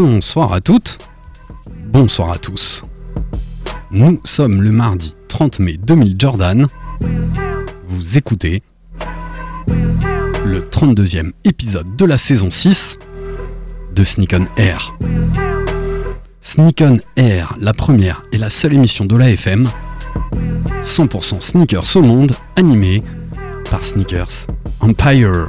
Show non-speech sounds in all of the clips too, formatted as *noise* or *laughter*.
Bonsoir à toutes, bonsoir à tous. Nous sommes le mardi 30 mai 2000 Jordan. Vous écoutez le 32e épisode de la saison 6 de Sneak on Air. Sneak on Air, la première et la seule émission de la FM 100% sneakers au monde, animée par Sneakers Empire.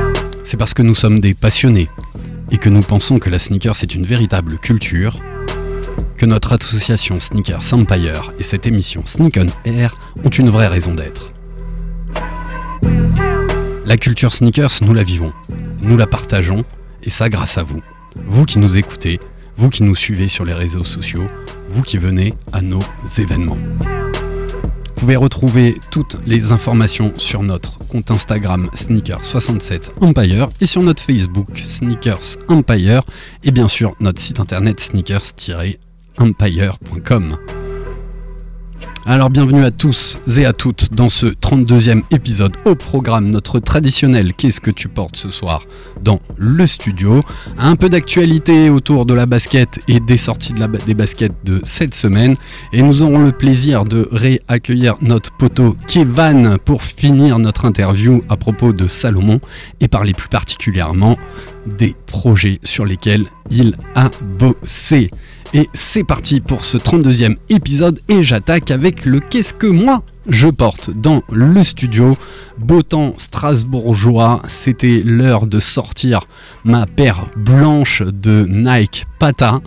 C'est parce que nous sommes des passionnés et que nous pensons que la sneaker c'est une véritable culture que notre association Sneakers Empire et cette émission Sneak on Air ont une vraie raison d'être. La culture sneakers, nous la vivons, nous la partageons et ça grâce à vous. Vous qui nous écoutez, vous qui nous suivez sur les réseaux sociaux, vous qui venez à nos événements. Vous pouvez retrouver toutes les informations sur notre compte Instagram Sneaker67Empire et sur notre Facebook Sneakers Empire et bien sûr notre site internet sneakers-empire.com. Alors bienvenue à tous et à toutes dans ce 32e épisode au programme notre traditionnel Qu'est-ce que tu portes ce soir dans le studio. Un peu d'actualité autour de la basket et des sorties des baskets de cette semaine. Et nous aurons le plaisir de réaccueillir notre poteau Kevan pour finir notre interview à propos de Salomon et parler plus particulièrement des projets sur lesquels il a bossé. Et c'est parti pour ce 32e épisode et j'attaque avec le qu'est-ce que moi je porte dans le studio. Beau temps strasbourgeois, c'était l'heure de sortir ma paire blanche de Nike Pata.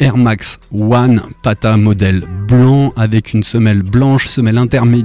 Air Max One Pata modèle blanc avec une semelle blanche, semelle,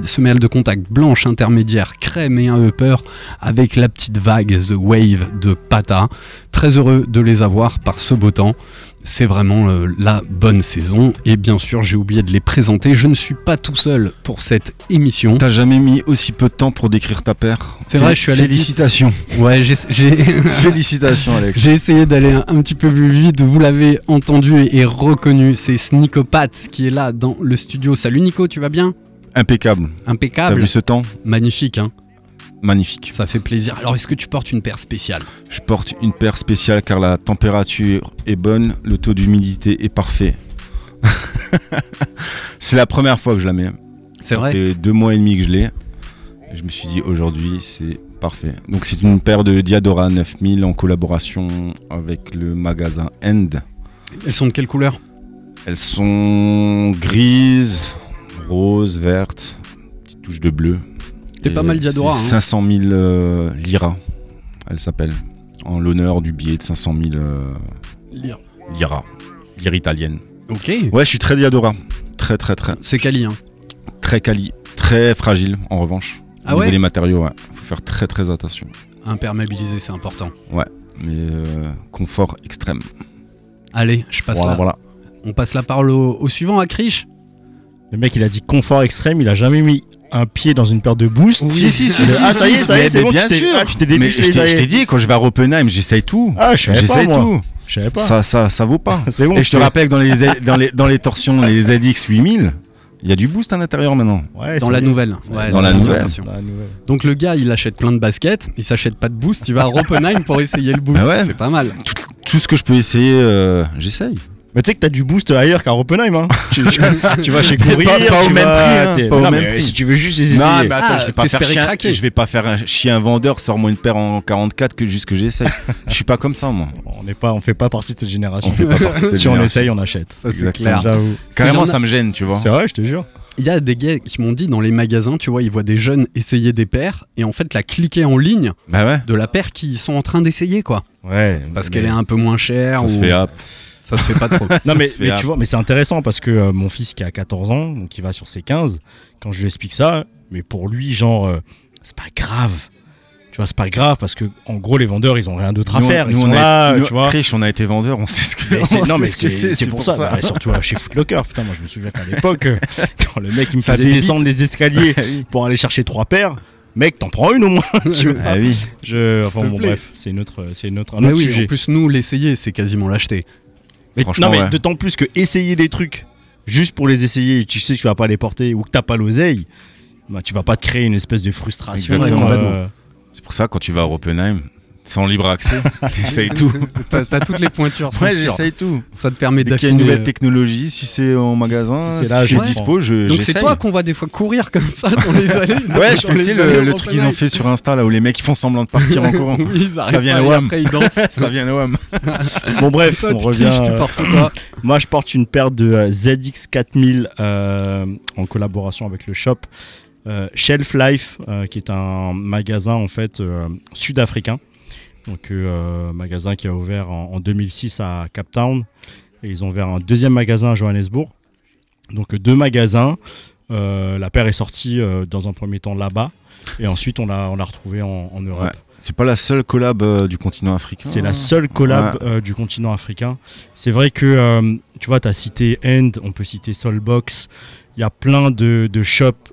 semelle de contact blanche intermédiaire crème et un upper avec la petite vague The Wave de Pata. Très heureux de les avoir par ce beau temps. C'est vraiment euh, la bonne saison et bien sûr j'ai oublié de les présenter. Je ne suis pas tout seul pour cette émission. T'as jamais mis aussi peu de temps pour décrire ta paire. C'est vrai, je suis allé vite. Félicitations. Ouais, j'ai- *laughs* *laughs* Félicitations, Alex. J'ai essayé d'aller un, un petit peu plus vite, vous l'avez entendu et, et reconnu, c'est Sneakopath qui est là dans le studio. Salut Nico, tu vas bien? Impeccable. T'as Impeccable, vu ce temps? Magnifique, hein Magnifique. ça fait plaisir. Alors est-ce que tu portes une paire spéciale? Je porte une paire spéciale car la température est bonne, le taux d'humidité est parfait. *laughs* C'est la première fois que je la mets. C'est Ça vrai fait deux mois et demi que je l'ai. Je me suis dit aujourd'hui c'est parfait. Donc c'est une paire de Diadora 9000 en collaboration avec le magasin End. Elles sont de quelle couleur? Elles sont grises, roses, vertes, petite touche de bleu. T'es pas mal Diadora, hein. 500 000 euh, lira, elle s'appelle. En l'honneur du billet de 500 000 euh, lira. Lire italienne. Ok, Ouais, je suis très Diadora. Très, très, très. c'est quali, hein Très quali. Très fragile, en revanche. Ah Au niveau ouais des matériaux, ouais. Faut faire très, très attention. Imperméabilisé, c'est important. Mais euh, confort extrême. Allez, je passe Voilà, là. voilà. On passe la parole au, au suivant, à Krish. Le mec, il a dit confort extrême, il a jamais mis un pied dans une paire de boost. Oui, si, si, Le- si, ah, si, ça y est, ça y est, mais- c'est bon, bien tu sûr. ah, tu t'es Mais dépucelé, je t'ai dit, quand je vais à Oppenheim, j'essaye tout. Ah, je savais pas, J'essaye tout. Je savais pas. Ça, ça, ça vaut pas. *laughs* C'est bon. Et je te rappelle que dans les, dans les, dans les torsions, les ZX 8000, il y a du boost à l'intérieur maintenant. Ouais, Dans la nouvelle. Ouais, Dans la nouvelle. version. Dans la nouvelle. Donc le gars, il achète plein de baskets, il s'achète pas de boost, il va à Roppenheim pour essayer le boost. Bah ouais. C'est pas mal. Tout, tout ce que je peux essayer, euh, j'essaye. Mais tu sais que t'as du boost ailleurs qu'à Oppenheim. Hein. *laughs* tu, tu- tu vas chez Courir, Pas- pas au tu même vas- prix, hein, pas au même mais prix. Si tu veux juste les essayer. Non, mais attends, Ah, je vais pas faire t'espérais chier. craquer. Je vais pas faire un, chier un vendeur, sors-moi une paire en 44 que juste que j'essaye. je suis pas comme ça, moi. On n'est pas, on fait pas partie de cette génération. On fait pas partie de cette *laughs* si on essaye, on achète. Ça, c'est clair. Carrément, ça me gêne, tu vois. C'est vrai, je te jure. Il y a des gars qui m'ont dit dans les magasins, tu vois, ils voient des jeunes essayer des paires et en fait la cliquer en ligne Bah ouais. de la paire qu'ils sont en train d'essayer, quoi. Ouais. Parce qu'elle est un peu moins chère. Ça se fait hop. Ça se fait pas trop. *laughs* Non Ça mais, tu vois, mais c'est intéressant parce que euh, mon fils qui a 14 ans, donc il va sur ses 15, quand je lui explique ça, mais pour lui, genre, euh, c'est pas grave. Tu vois, c'est pas grave parce que en gros, les vendeurs, ils ont rien d'autre à Nous, faire. Ils nous, sont on a- là, nous, tu vois. Krish, on a été vendeur, on sait ce que c'est- on non, mais sait ce que c'est c'est pour ça. Bah, surtout chez Footlocker. Putain, moi je me souviens qu'à l'époque, euh, *laughs* quand le mec il me Ça faisait débite. descendre les escaliers *laughs* pour aller chercher trois paires, mec, t'en prends une au moins. tu vois. Ah oui. Je, enfin bon, bref, c'est une autre, c'est une autre, un Mais autre oui, sujet. en plus nous l'essayer, c'est quasiment l'acheter. Mais, Franchement, non, mais ouais. d'autant plus que essayer des trucs juste pour les essayer, et tu sais que tu vas pas les porter ou que t'as pas l'oseille, bah, tu vas pas te créer une espèce de frustration. Exactement. euh, C'est pour ça, quand tu vas à Oppenheim, sans libre accès, *laughs* t'essayes tout. T'as t'as toutes les pointures, c'est Ouais, j'essaye tout. Ça te permet Dès qu'il y a une d'affiner. nouvelle technologie, si c'est en magasin, si si c'est là, c'est je dispo, je Donc c'est toi qu'on va des fois courir comme ça dans les allées. Ouais, je fais, les allées le, le au truc qu'ils ont fait sur Insta, là où les mecs ils font semblant de partir en courant. *laughs* Oui, ils arrivent vient au après ils dansent. Ça vient WAM. *laughs* Bon bref, Toi, on tu revient. cliches, tu euh, portes quoi *clears throat* Moi, je porte une paire de euh, ZX4000 euh, en collaboration avec le shop euh, Shelf Life, euh, qui est un magasin en fait euh, sud-africain. Donc, euh, magasin qui a ouvert en, en 2006 à Cape Town. Et ils ont ouvert un deuxième magasin à Johannesburg. Donc, deux magasins. Euh, la paire est sortie euh, dans un premier temps là-bas. Et ensuite, on l'a on l'a retrouvée en, en Europe. Ouais. C'est pas la seule collab euh, du continent africain. C'est la seule collab du continent africain. C'est vrai que, tu vois, tu as cité End, on peut citer Soulbox. Il y a plein de, de shops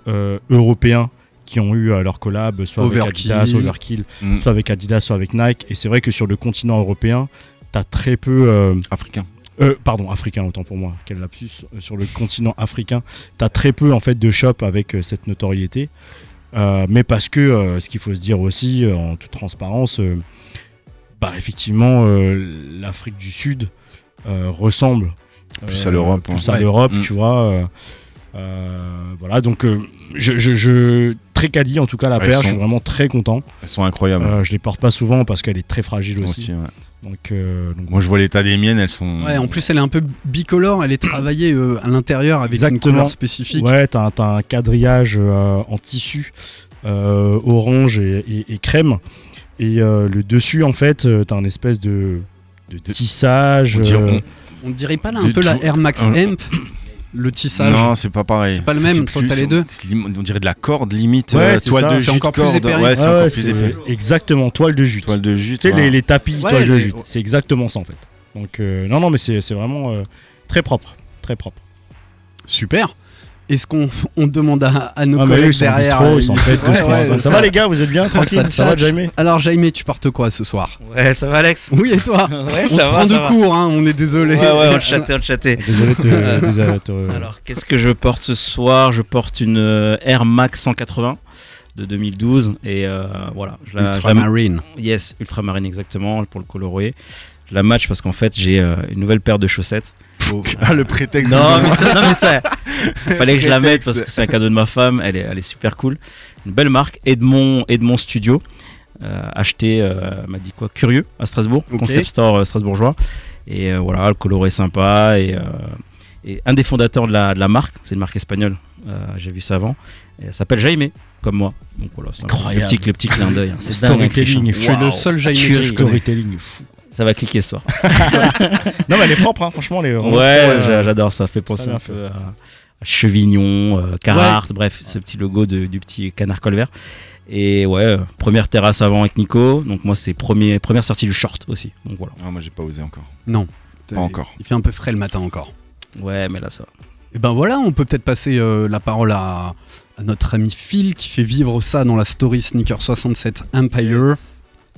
européens qui ont eu euh, leur collab, soit Overkill. avec Adidas, Overkill, Mm. soit avec Adidas, soit avec Nike. Et c'est vrai que sur le continent européen, tu as très peu. euh, africain. euh, pardon, africain, autant pour moi, quel lapsus. Euh, sur le continent africain, tu as très peu en fait de shops avec euh, cette notoriété. Mais parce que, ce qu'il faut se dire aussi, en toute transparence, bah, effectivement, l'Afrique du Sud ressemble Plus à l'Europe, plus hein. à l'Europe, Mm. tu vois. voilà, donc je, je, je- très quali en tout cas la paire, je suis vraiment très content. Elles sont incroyables. Euh, je les porte pas souvent parce qu'elle est très fragile Moi aussi. aussi, ouais. Donc, euh, donc Moi je vois l'état des miennes, elles sont. Ouais, en plus elle est un peu bicolore, elle est travaillée euh, à l'intérieur avec une Exactement. couleur spécifique. Ouais, t'as un, t'as un quadrillage euh, en tissu euh, orange et, et- et crème. Et euh, le dessus, en fait, t'as un espèce de, de tissage. On dirait- euh, On dirait pas là un peu la Air Max un- Amp, le tissage Non, c'est pas pareil. C'est pas le même, plus- t'as les deux c'est On dirait de la corde limite. Ouais, euh, c'est toile ça. de C'est jute encore plus corde. épais. Ouais, c'est ouais, encore ouais, plus c'est épais. Exactement, toile de jute. Toile de jute. Tu sais, ouais. les, les tapis, Ouais, toile de jute. C'est exactement ça, en fait. Donc, euh, non, non, mais c'est c'est vraiment euh, très propre. Très propre. Super. Est-ce qu'on on demande à, à nos Ah, collègues au derrière bistrot, euh, ils sont Ouais, ouais, ça, ça- va, les gars, vous êtes bien Tranquille *laughs* ça Ça va. Jaime? Alors Jaime, tu portes quoi ce soir? Ouais, ça va Alex Oui et toi? *laughs* Ouais, On ça te va, prend ça de va. court, hein, on est désolé. Ouais, ouais, on le chatait, on le chatait. *laughs* Désolé de te- désolé Alors, qu'est-ce que je porte ce soir? Je porte une euh, Air Max 180 de 2012 et euh, voilà, je la, je la- Ultramarine. yes, ultramarine exactement pour le colorier. Je la match parce qu'en fait j'ai euh, une nouvelle paire de chaussettes. Ah, le prétexte. Non mais ça, non mais ça, *laughs* fallait que je la mette parce que c'est un cadeau de ma femme. Elle est, elle est super cool. Une belle marque Edmond, Edmond Studio. Euh, acheté, euh, elle m'a dit quoi Curieux à Strasbourg, concept store euh, strasbourgeois. Et euh, voilà, le coloré sympa et, euh, et un des fondateurs de la, de la marque, c'est une marque espagnole. euh, J'ai vu ça avant. Et elle s'appelle Jaime, comme moi. Donc voilà, c'est le Incroyable. petit, le petit clin d'œil. hein. C'est Storytelling Je suis le seul Jaime. Storytelling fou. Ça va cliquer ce soir. *laughs* Non, mais elle est propre, hein, franchement. Elle est Ouais, vraiment euh, j'adore ça. Fait penser un peu à, à Chevignon, euh, Carhartt, bref, ce petit logo de- du petit canard colvert. Et ouais, première terrasse avant avec Nico. Donc moi, c'est premier, première sortie du short aussi. Donc voilà. Ah, moi j'ai pas osé encore. Non. Pas encore. Il fait un peu frais le matin encore. Ouais, mais là, ça va. Et ben voilà, on peut peut-être passer euh, la parole à, à notre ami Phil qui fait vivre ça dans la story Sneaker 67 Empire. Yes.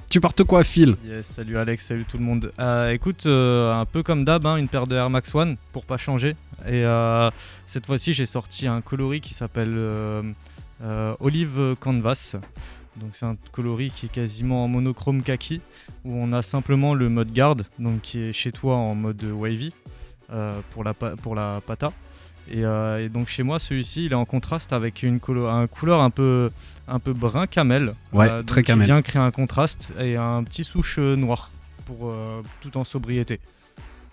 Tu portes quoi Phil Yes, salut Alex, salut tout le monde. Euh, écoute, euh, un peu comme d'hab, hein, une paire de Air Max One pour pas changer. Et euh, cette fois-ci, j'ai sorti un coloris qui s'appelle Olive Canvas. Donc c'est un coloris qui est quasiment en monochrome kaki où on a simplement le mode garde, donc qui est chez toi en mode wavy. pour, la, pour la pata. Et, donc chez moi, celui-ci, il est en contraste avec une couleur un peu, un peu brun camel. Ouais, donc très qui camel. vient créer un contraste et un petit souche euh, noir pour euh, tout en sobriété.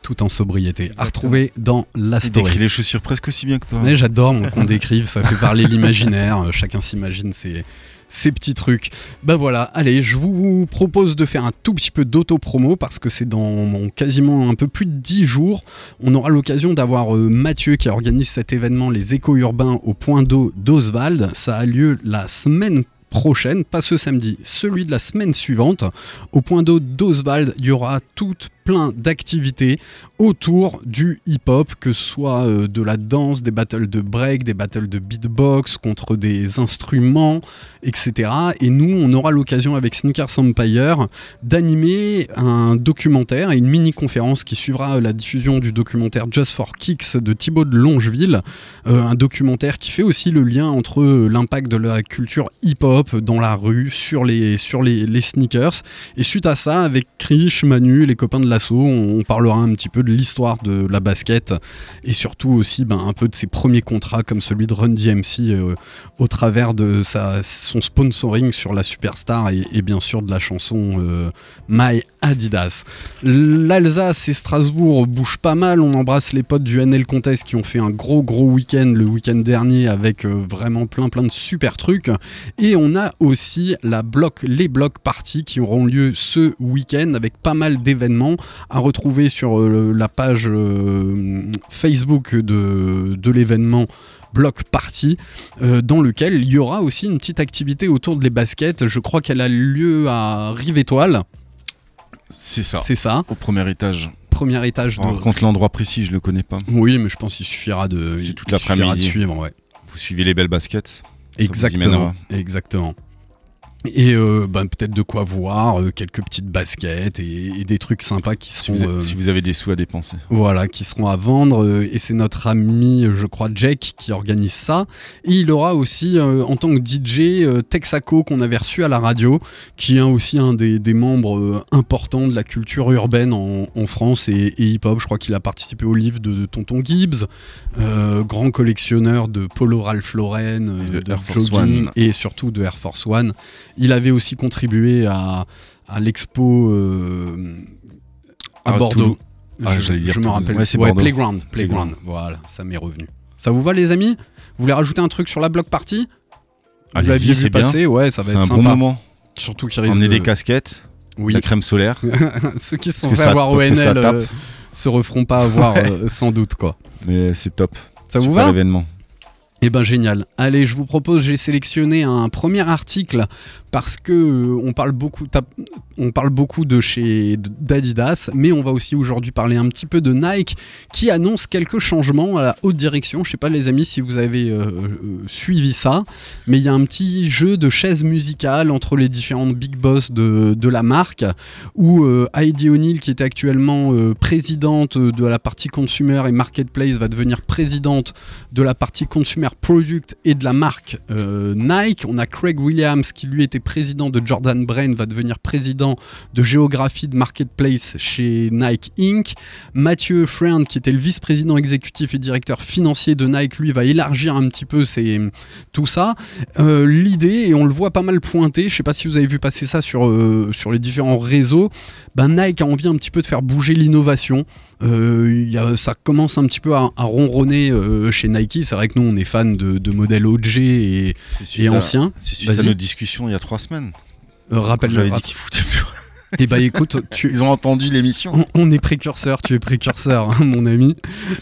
Tout en sobriété. À Exactement. retrouver dans la Il story. décrit les chaussures presque aussi bien que toi. Mais j'adore qu'on décrive, ça fait parler l'imaginaire, euh, chacun s'imagine ses, ses petits trucs. Bah voilà, allez, je vous propose de faire un tout petit peu d'auto-promo parce que c'est dans quasiment un peu plus de 10 jours. On aura l'occasion d'avoir euh, Mathieu qui organise cet événement, les échos urbains au point d'eau d'Oswald. Ça a lieu la semaine prochaine, pas ce samedi, celui de la semaine suivante. Au point d'eau d'Oswald, il y aura tout plein d'activités autour du hip-hop, que ce soit euh, de la danse, des battles de break, des battles de beatbox contre des instruments, etc. Et nous, on aura l'occasion avec Sneakers Empire d'animer un documentaire et une mini-conférence qui suivra euh, la diffusion du documentaire Just for Kicks de Thibaut de Longeville, Euh, un documentaire qui fait aussi le lien entre l'impact de la culture hip-hop dans la rue, sur les, sur les, les sneakers. Et suite à ça, avec Krish, Manu, les copains de on, parlera un petit peu de l'histoire de la basket et surtout aussi ben, un peu de ses premiers contrats comme celui de Run DMC euh, au travers de son sponsoring sur la superstar et, et bien sûr de la chanson euh, My Adidas. L'Alsace et Strasbourg bougent pas mal. On embrasse les potes du NL Contest qui ont fait un gros gros week-end le week-end dernier avec euh, vraiment plein plein de super trucs. Et on a aussi la bloc, les blocs parties qui auront lieu ce week-end avec pas mal d'événements à retrouver sur euh, la page euh, Facebook de, l'événement bloc party dans lequel il y aura aussi une petite activité autour de baskets. Je crois qu'elle a lieu à Rive Étoile, C'est ça. c'est ça, Au premier étage. premier étage de. Par contre, l'endroit précis, je le connais pas. Oui, mais je pense qu'il suffira de, C'est toute l'après-midi. suivre, ouais. Vous suivez les belles baskets. Exactement, exactement. Et euh, ben, peut-être de quoi voir, euh, quelques petites baskets et, et des trucs sympas qui Si seront, vous, euh, si vous avez des sous à dépenser. voilà, qui seront à vendre. euh, et c'est notre ami, je crois, Jack, qui organise ça. Et il aura aussi, en tant que DJ, Texaco qu'on avait reçu à la radio, qui est aussi un des, des membres importants de la culture urbaine en, en France et, et hip-hop. Je crois qu'il a participé au livre de, de Tonton Gibbs, grand collectionneur de Polo Ralph Lauren, de de, jogging et surtout de Air Force One. Il avait aussi contribué à, à l'expo euh, à Ah, Bordeaux. Ah, je j'allais dire je me rappelle. Ouais. Playground, Playground. Voilà, ça m'est revenu. Ça vous va les amis? Vous voulez rajouter un truc sur la block party Vous Allez-y, l'aviez vu c'est bien. passer? Ouais, ça va C'est être un sympa. bon moment. Surtout qu'il risque de... des casquettes, Oui, la crème solaire. *laughs* ceux qui se sont fait ça- avoir au parce que ça NL tape. euh, se referont pas avoir *laughs* euh, sans doute quoi. Mais c'est top. Ça vous va? événement. Eh ben génial. Allez, je vous propose, j'ai sélectionné un premier article parce que euh, on parle beaucoup, on parle beaucoup de chez d'Adidas, mais on va aussi aujourd'hui parler un petit peu de Nike qui annonce quelques changements à la haute direction. Je sais pas les amis si vous avez euh, euh, suivi ça, mais il y a un petit jeu de chaises musicales entre les différentes big boss de, de la marque où Heidi O'Neill qui est actuellement présidente de la partie consumer et marketplace va devenir présidente de la partie consumer product et de la marque euh, Nike. On a Craig Williams qui lui était président de Jordan Brand va devenir président de géographie de marketplace chez Nike Inc. Mathieu Friend qui était le vice-président exécutif et directeur financier de Nike lui va élargir un petit peu ses, tout ça. Euh, L'idée, et on le voit pas mal pointer, je sais pas si vous avez vu passer ça sur, euh, sur les différents réseaux, ben Nike a envie un petit peu de faire bouger l'innovation. Ça commence un petit peu à, à ronronner chez Nike. C'est vrai que nous, on est de, de modèles OG et, anciens. C'est suite à notre discussion il y a trois semaines. Euh, rappelle J'avais dit qu'ils foutaient plus. Et bah écoute, tu, *laughs* Ils ont entendu l'émission. on, on est précurseur, tu es précurseur, hein, mon ami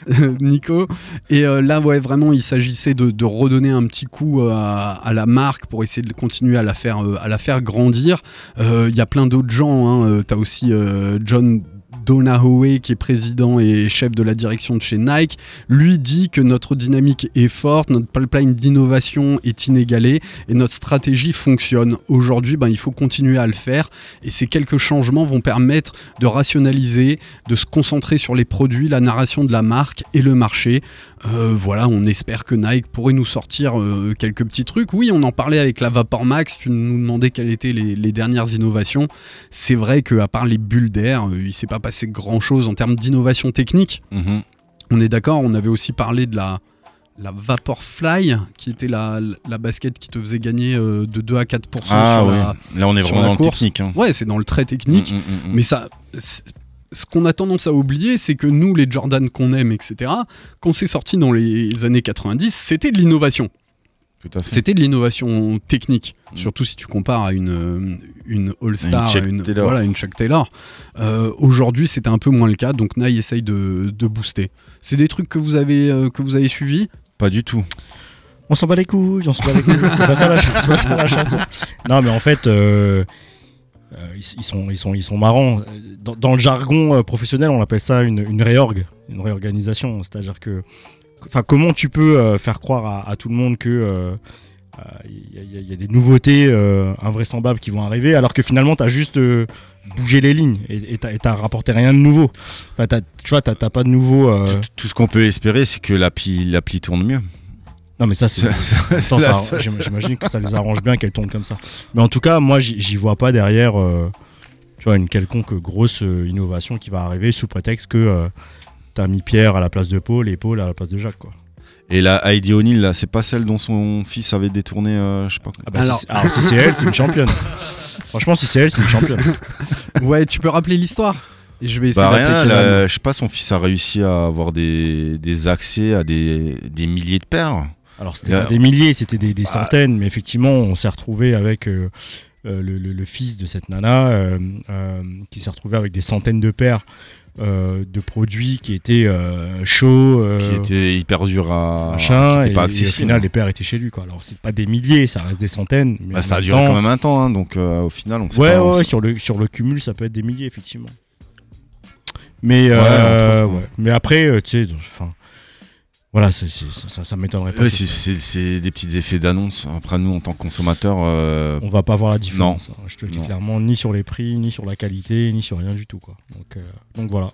*laughs* Nico. Et euh, là, ouais, vraiment, il s'agissait de, de redonner un petit coup euh, à, à la marque pour essayer de continuer à la faire, euh, à la faire grandir. Euh, Il y a plein d'autres gens. Hein. T'as aussi euh, John. Donahoe, qui est président et chef de la direction de chez Nike, lui dit que notre dynamique est forte, notre pipeline d'innovation est inégalée et notre stratégie fonctionne. Aujourd'hui, ben, il faut continuer à le faire et ces quelques changements vont permettre de rationaliser, de se concentrer sur les produits, la narration de la marque et le marché. Euh, voilà, on espère que Nike pourrait nous sortir euh, quelques petits trucs. Oui, on en parlait avec la Vapor Max, tu nous demandais quelles étaient les, les dernières innovations. C'est vrai qu'à part les bulles d'air, euh, il s'est pas passé grand chose en termes d'innovation technique. Mhm. On est d'accord, on avait aussi parlé de la, la Vaporfly, qui était la, la basket qui te faisait gagner euh, de 2 à 4% Ah sur ouais. la. Là, on est sur vraiment la dans le technique. hein. Ouais, c'est dans le très technique. Mm, mm, mm. Mais ça, ce qu'on a tendance à oublier, c'est que nous, les Jordan qu'on aime, etc., quand c'est sorti dans les années 90, c'était de l'innovation. C'était de l'innovation technique, Mm. surtout si tu compares à une, euh, une All-Star, une, Taylor. voilà, une Chuck Taylor. Euh, Aujourd'hui, c'était un peu moins le cas, donc Nike essaye de, de booster. C'est des trucs que vous avez, euh, que vous avez suivis? Pas du tout. On s'en bat les couilles, on s'en bat les couilles. C'est pas ça la, ch- c'est pas ça la chanson. Non, mais en fait, euh, euh, ils, ils sont, ils, sont, ils sont marrants. Dans, dans le jargon professionnel, on appelle ça une, une réorg, une réorganisation. C'est-à-dire que, enfin, comment tu peux euh, faire croire à, à tout le monde que euh, euh, il y, a- il y a- des nouveautés euh, invraisemblables qui vont arriver, alors que finalement, tu as juste euh, bougé les lignes et t'as rapporté rien de nouveau. Enfin, tu vois, t'as t'as pas de nouveau. euh, Tout, tout ce qu'on peut espérer, c'est que l'appli l'appli tourne mieux. Non, mais ça, c'est. *laughs* J'imagine que ça les arrange bien qu'elles tournent comme ça. Mais en tout cas, moi, j'y vois pas derrière, euh, tu vois, une quelconque grosse euh, innovation qui va arriver sous prétexte que euh, t'as mis Pierre à la place de Paul et Paul à la place de Jacques, quoi. Et la Heidi O'Neill, là, c'est pas celle dont son fils avait détourné, euh, je sais pas. Ah bah, Alors- si c'est- alors, si c'est elle, c'est une championne. *laughs* Franchement, si c'est elle, c'est une championne. *laughs* Ouais, tu peux rappeler l'histoire Et je vais essayer Bah rien, là, je sais pas, son fils a réussi à avoir des, des accès à des, des milliers de paires. Alors, c'était pas des milliers, c'était des, des Bah. centaines, mais effectivement, on s'est retrouvé avec euh, euh, le, le- le fils de cette nana euh, euh, qui s'est retrouvé avec des centaines de paires. Euh, de produits qui étaient euh, chauds, euh, qui était hyper dur à. machin, qui et, pas et au accessible. final les paires étaient chez lui quoi. Alors c'est pas des milliers, ça reste des centaines. Mais Bah, ça a duré temps- quand même un temps, hein, donc au final, on sait Ouais, pas. on ouais, sait- sur le sur le cumul ça peut être des milliers effectivement. Mais Ouais, ouais. mais après tu sais, enfin voilà, c'est- c'est- ça, ça, ça m'étonnerait pas. Ouais, c'est- des petits effets d'annonce. Après, nous, en tant que consommateurs, euh, on va pas voir la différence. hein. Je te le dis Non. clairement, ni sur les prix, ni sur la qualité, ni sur rien du tout quoi. Donc euh, donc voilà.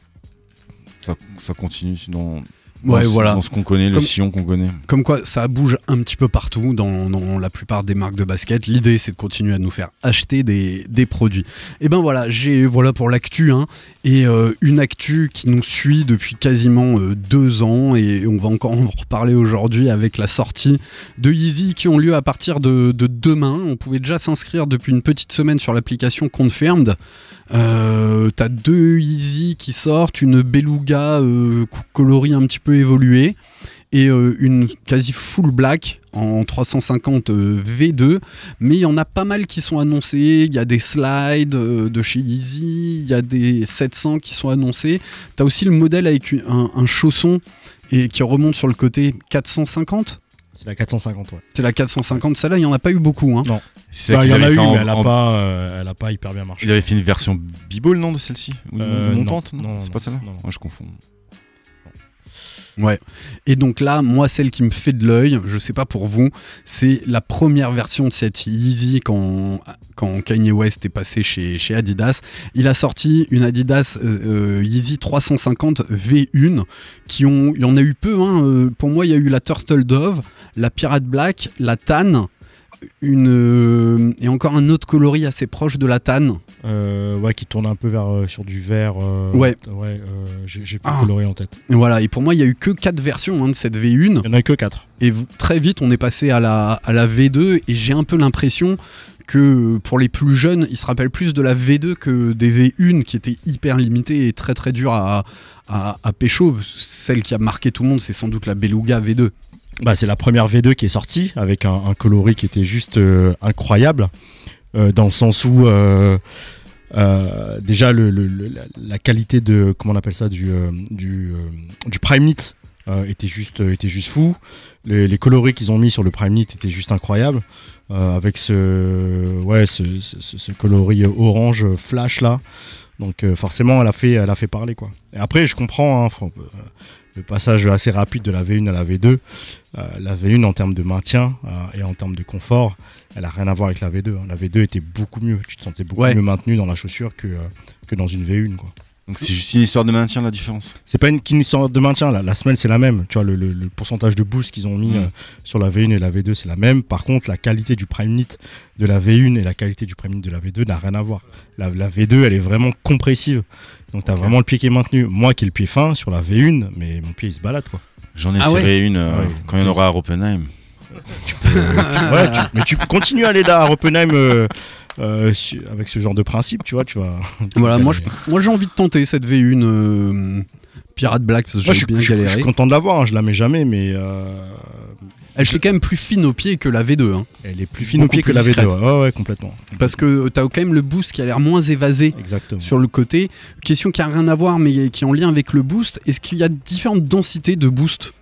ça, ça continue dans, Ouais, dans, voilà. dans ce qu'on connaît, le Comme- sillon qu'on connaît. Comme quoi, ça bouge un petit peu partout dans, dans la plupart des marques de basket. L'idée, c'est de continuer à nous faire acheter des, des produits. Et ben voilà, j'ai voilà pour l'actu, hein, et euh, une actu qui nous suit depuis quasiment euh, deux ans, et on va encore en reparler aujourd'hui avec la sortie de Yeezy qui ont lieu à partir de, de demain. On pouvait déjà s'inscrire depuis une petite semaine sur l'application Confirmed. Euh, T'as deux Yeezy qui sortent, une Beluga euh, coloris un petit peu évoluée et euh, une quasi full black en 350 euh, V2 mais il y en a pas mal qui sont annoncés. Il y a des slides de chez Yeezy il y a des 700 qui sont annoncés. T'as aussi le modèle avec un, un chausson et qui remonte sur le côté 450 C'est la 450 ouais. c'est la 450 celle-là il y en a pas eu beaucoup hein. C'est Bah, il y en a eu, mais elle a en- pas, euh, elle a pas hyper bien marché. Ils avaient fait une version b-ball, non, de celle-ci? Ou Euh, montante non, Non, non, c'est non, pas celle-là? Non, non. Moi, je confonds. Ouais. Et donc là, moi, celle qui me fait de l'œil, je sais pas pour vous, c'est la première version de cette Yeezy quand, quand Kanye West est passé chez, chez Adidas. Il a sorti une Adidas euh, euh, Yeezy 350 V1 qui ont, il y en a eu peu. Hein. Euh, Pour moi, il y a eu la Turtle Dove, la Pirate Black, la Tan. Une, euh, et encore un autre coloris assez proche de la Tan. Euh, ouais, qui tourne un peu vers euh, sur du vert. euh, Ouais. Ouais, j'ai plus Ah. coloré en tête. Et voilà. Et pour moi, il y a eu que quatre versions hein, de cette V1. Il y en a eu que 4. Et très vite, on est passé à la, à la V2 et j'ai un peu l'impression que pour les plus jeunes, ils se rappellent plus de la V2 que des V1 qui étaient hyper limitées et très très dures à, à, à pécho. Celle qui a marqué tout le monde, c'est sans doute la Beluga V2. Bah, c'est la première V2 qui est sortie avec un, coloris qui était juste euh, incroyable euh, dans le sens où euh, déjà la, qualité de comment on appelle ça du du, prime knit était juste était juste fou. Les, coloris qu'ils ont mis sur le prime knit étaient juste incroyables avec ce ouais ce, coloris orange flash là. Donc forcément elle a fait elle a fait parler quoi. Et après je comprends hein, le passage assez rapide de la V1 à la V2 euh, la V1 en termes de maintien euh, et en termes de confort, elle a rien à voir avec la V2. hein. La V2 était beaucoup mieux. Tu te sentais beaucoup Ouais. mieux maintenu dans la chaussure que, euh, que dans une V1. Quoi. Donc c'est juste une histoire de maintien la différence. C'est pas une, histoire de maintien. La, la semelle, c'est la même. Tu vois, le, le- le pourcentage de boost qu'ils ont mis sur la V1 et la V2, c'est la même. Par contre, la qualité du prime knit de la V1 et la qualité du prime knit de la V2 n'a rien à voir. La, la V2, elle est vraiment compressive. Donc, t'as vraiment le pied qui est maintenu. Moi, qui ai le pied fin sur la V1, mais mon pied, il se balade, quoi. J'en ai Ah serré une euh, Ouais. quand il y en aura à Oppenheim. Ouais, tu- mais tu peux continuer à aller là à Oppenheim euh, euh, avec ce genre de principe, tu vois. Tu vas, tu *laughs* Voilà, moi, je- moi j'ai envie de tenter cette V1 euh, Pirate Black parce que j'ai suis- bien je suis- je galéré. suis content de l'avoir, hein, je la mets jamais, mais Elle fait quand même plus fine au pied que la V2. hein. elle est plus fine au pied que la V2. discrète. Ouais, ouais, ouais, complètement. Parce que t'as quand même le boost qui a l'air moins évasé Exactement. sur le côté. Question qui a rien à voir mais qui est en lien avec le boost. Est-ce qu'il y a différentes densités de boost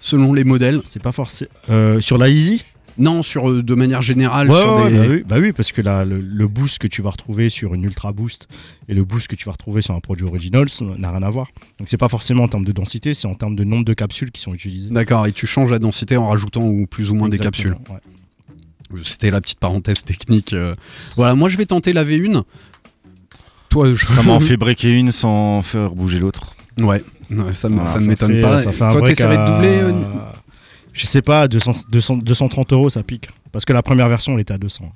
selon les modèles? C'est pas forcément. Euh, sur la Easy? Non, sur euh, de manière générale. Ouais, sur ouais, des... bah, oui, bah oui, parce que là, le, le boost que tu vas retrouver sur une Ultra Boost et le boost que tu vas retrouver sur un produit Originals n'a rien à voir. Donc c'est pas forcément en termes de densité, c'est en termes de nombre de capsules qui sont utilisées. D'accord, et tu changes la densité en rajoutant ou plus ou moins des capsules. ouais. C'était la petite parenthèse technique. euh. Voilà, moi je vais tenter la V1. Toi, je... Ça m'en *laughs* fait breaker une sans faire bouger l'autre. Ouais, non, ça, ne m'étonne pas. Ça fait un Toi, break t'essaierais de à- doubler euh, Je sais pas, 200, 200, 230 euros ça pique. Parce que la première version elle était à 200.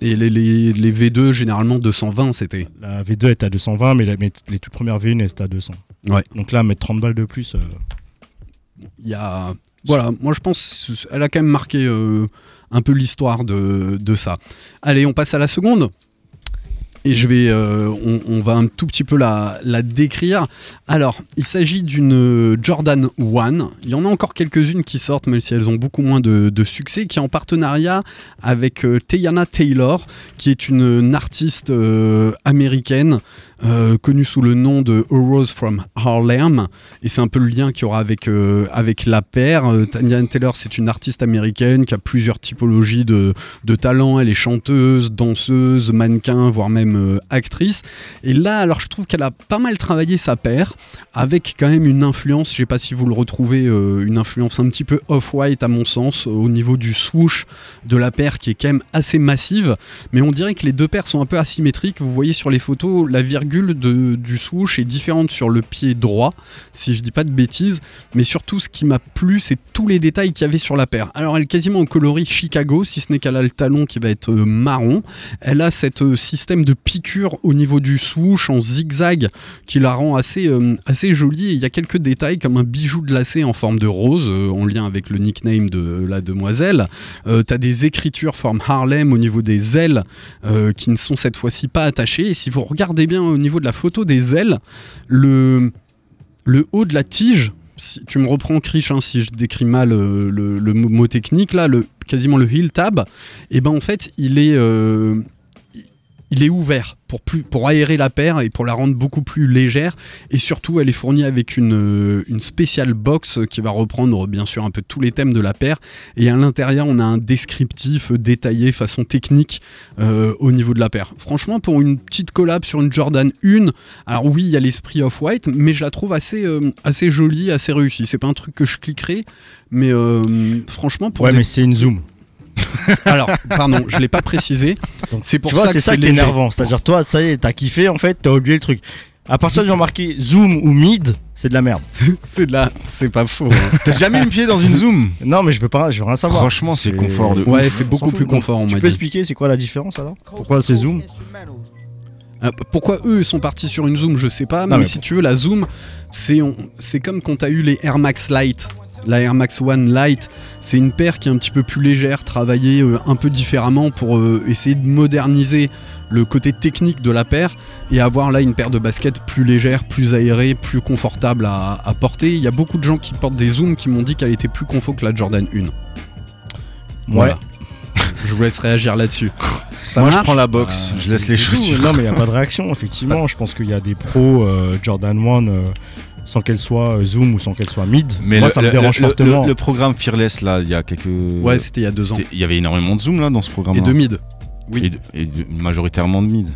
Et les, les, les V2, généralement 220, c'était. La V2 était à 220, mais, la- mais les toutes premières V1 elles étaient à 200. Ouais. Donc là, mettre 30 balles de plus. euh, Il y a. Voilà, moi je pense elle a quand même marqué euh, un peu l'histoire de, de ça. Allez, on passe à la seconde. Et je vais, euh, on, va un tout petit peu la, la décrire. Alors, il s'agit d'une euh, Jordan 1. Il y en a encore quelques-unes qui sortent, même si elles ont beaucoup moins de, de succès, qui est en partenariat avec euh, Teyana Taylor, qui est une, une artiste euh, américaine euh, connue sous le nom de Rose from Harlem. Et c'est un peu le lien qu'il y aura avec, euh, avec la paire. Euh, Teyana Taylor, c'est une artiste américaine qui a plusieurs typologies de, de talent. Elle est chanteuse, danseuse, mannequin, voire même euh, actrice. Et là, alors je trouve qu'elle a pas mal travaillé sa paire, avec quand même une influence, je sais pas si vous le retrouvez, une influence un petit peu off-white à mon sens, au niveau du swoosh de la paire qui est quand même assez massive. Mais on dirait que les deux paires sont un peu asymétriques. Vous voyez sur les photos, la virgule de- du swoosh est différente sur le pied droit, si je dis pas de bêtises. Mais surtout, ce qui m'a plu, c'est tous les détails qu'il y avait sur la paire. Alors, elle est quasiment en coloris Chicago, si ce n'est qu'elle a le talon qui va être euh, marron. Elle a cet euh, système de piqûre au niveau du swoosh en zigzag qui la rend assez, euh, assez jolie. Et il y a quelques détails comme un bijou de lacet en forme de rose, en lien avec le nickname de la demoiselle. Euh, T'as des écritures forme Harlem au niveau des ailes qui ne sont cette fois-ci pas attachées. Et si vous regardez bien au niveau de la photo des ailes, le, haut de la tige, si, tu me reprends Krish hein, si je décris mal euh, le, mot technique là, le, quasiment le heel tab, et ben en fait il est euh, il est ouvert pour, plus, pour aérer la paire et pour la rendre beaucoup plus légère. Et surtout, elle est fournie avec une, euh, une spéciale box qui va reprendre bien sûr un peu tous les thèmes de la paire. Et à l'intérieur, on a un descriptif détaillé façon technique euh, au niveau de la paire. Franchement, pour une petite collab sur une Jordan 1, alors oui, il y a l'esprit off-white, mais je la trouve assez, euh, assez jolie, assez réussie. C'est pas un truc que je cliquerai, mais euh, franchement, pour Ouais, des- mais c'est une zoom. *laughs* alors, pardon, je l'ai pas précisé. Donc, C'est pour tu vois, ça c'est que ça c'est qui est énervant. C'est-à-dire, toi, ça y est, t'as kiffé, en fait, t'as oublié le truc. À partir du marqué zoom ou mid, c'est de la merde. *laughs* C'est de la, c'est pas faux. hein. T'as jamais mis pied dans une zoom? *laughs* Non, mais je veux pas, je veux rien savoir. Franchement, c'est confort de Ouais, ouf. c'est beaucoup plus confort, on Tu m'a peux dit. expliquer c'est quoi la différence alors? Pourquoi c'est zoom? Euh, Pourquoi eux sont partis sur une zoom, je sais pas. Non, mais, mais si tu veux, la zoom, c'est on- c'est comme quand t'as eu les Air Max Light. La Air Max One Light, c'est une paire qui est un petit peu plus légère, travaillée euh, un peu différemment pour euh, essayer de moderniser le côté technique de la paire et avoir là une paire de baskets plus légère, plus aérée, plus confortable à, à porter. Il y a beaucoup de gens qui portent des zooms qui m'ont dit qu'elle était plus confort que la Jordan 1. Voilà. *laughs* je vous laisse réagir là-dessus. Ça Moi, je prends la box, Ah, je laisse les chaussures. Non, mais il n'y a pas de réaction, effectivement. *laughs* Je pense qu'il y a des pros euh, Jordan 1 euh, sans qu'elle soit euh, zoom ou sans qu'elle soit mid. Mais Moi, le- ça me le- dérange le- fortement. Le, le programme Fearless, là, il y a quelques. Ouais, c'était il y a deux ans. Il y avait énormément de zoom là dans ce programme. Et de mid. Oui. Et, de- et de- majoritairement de mid.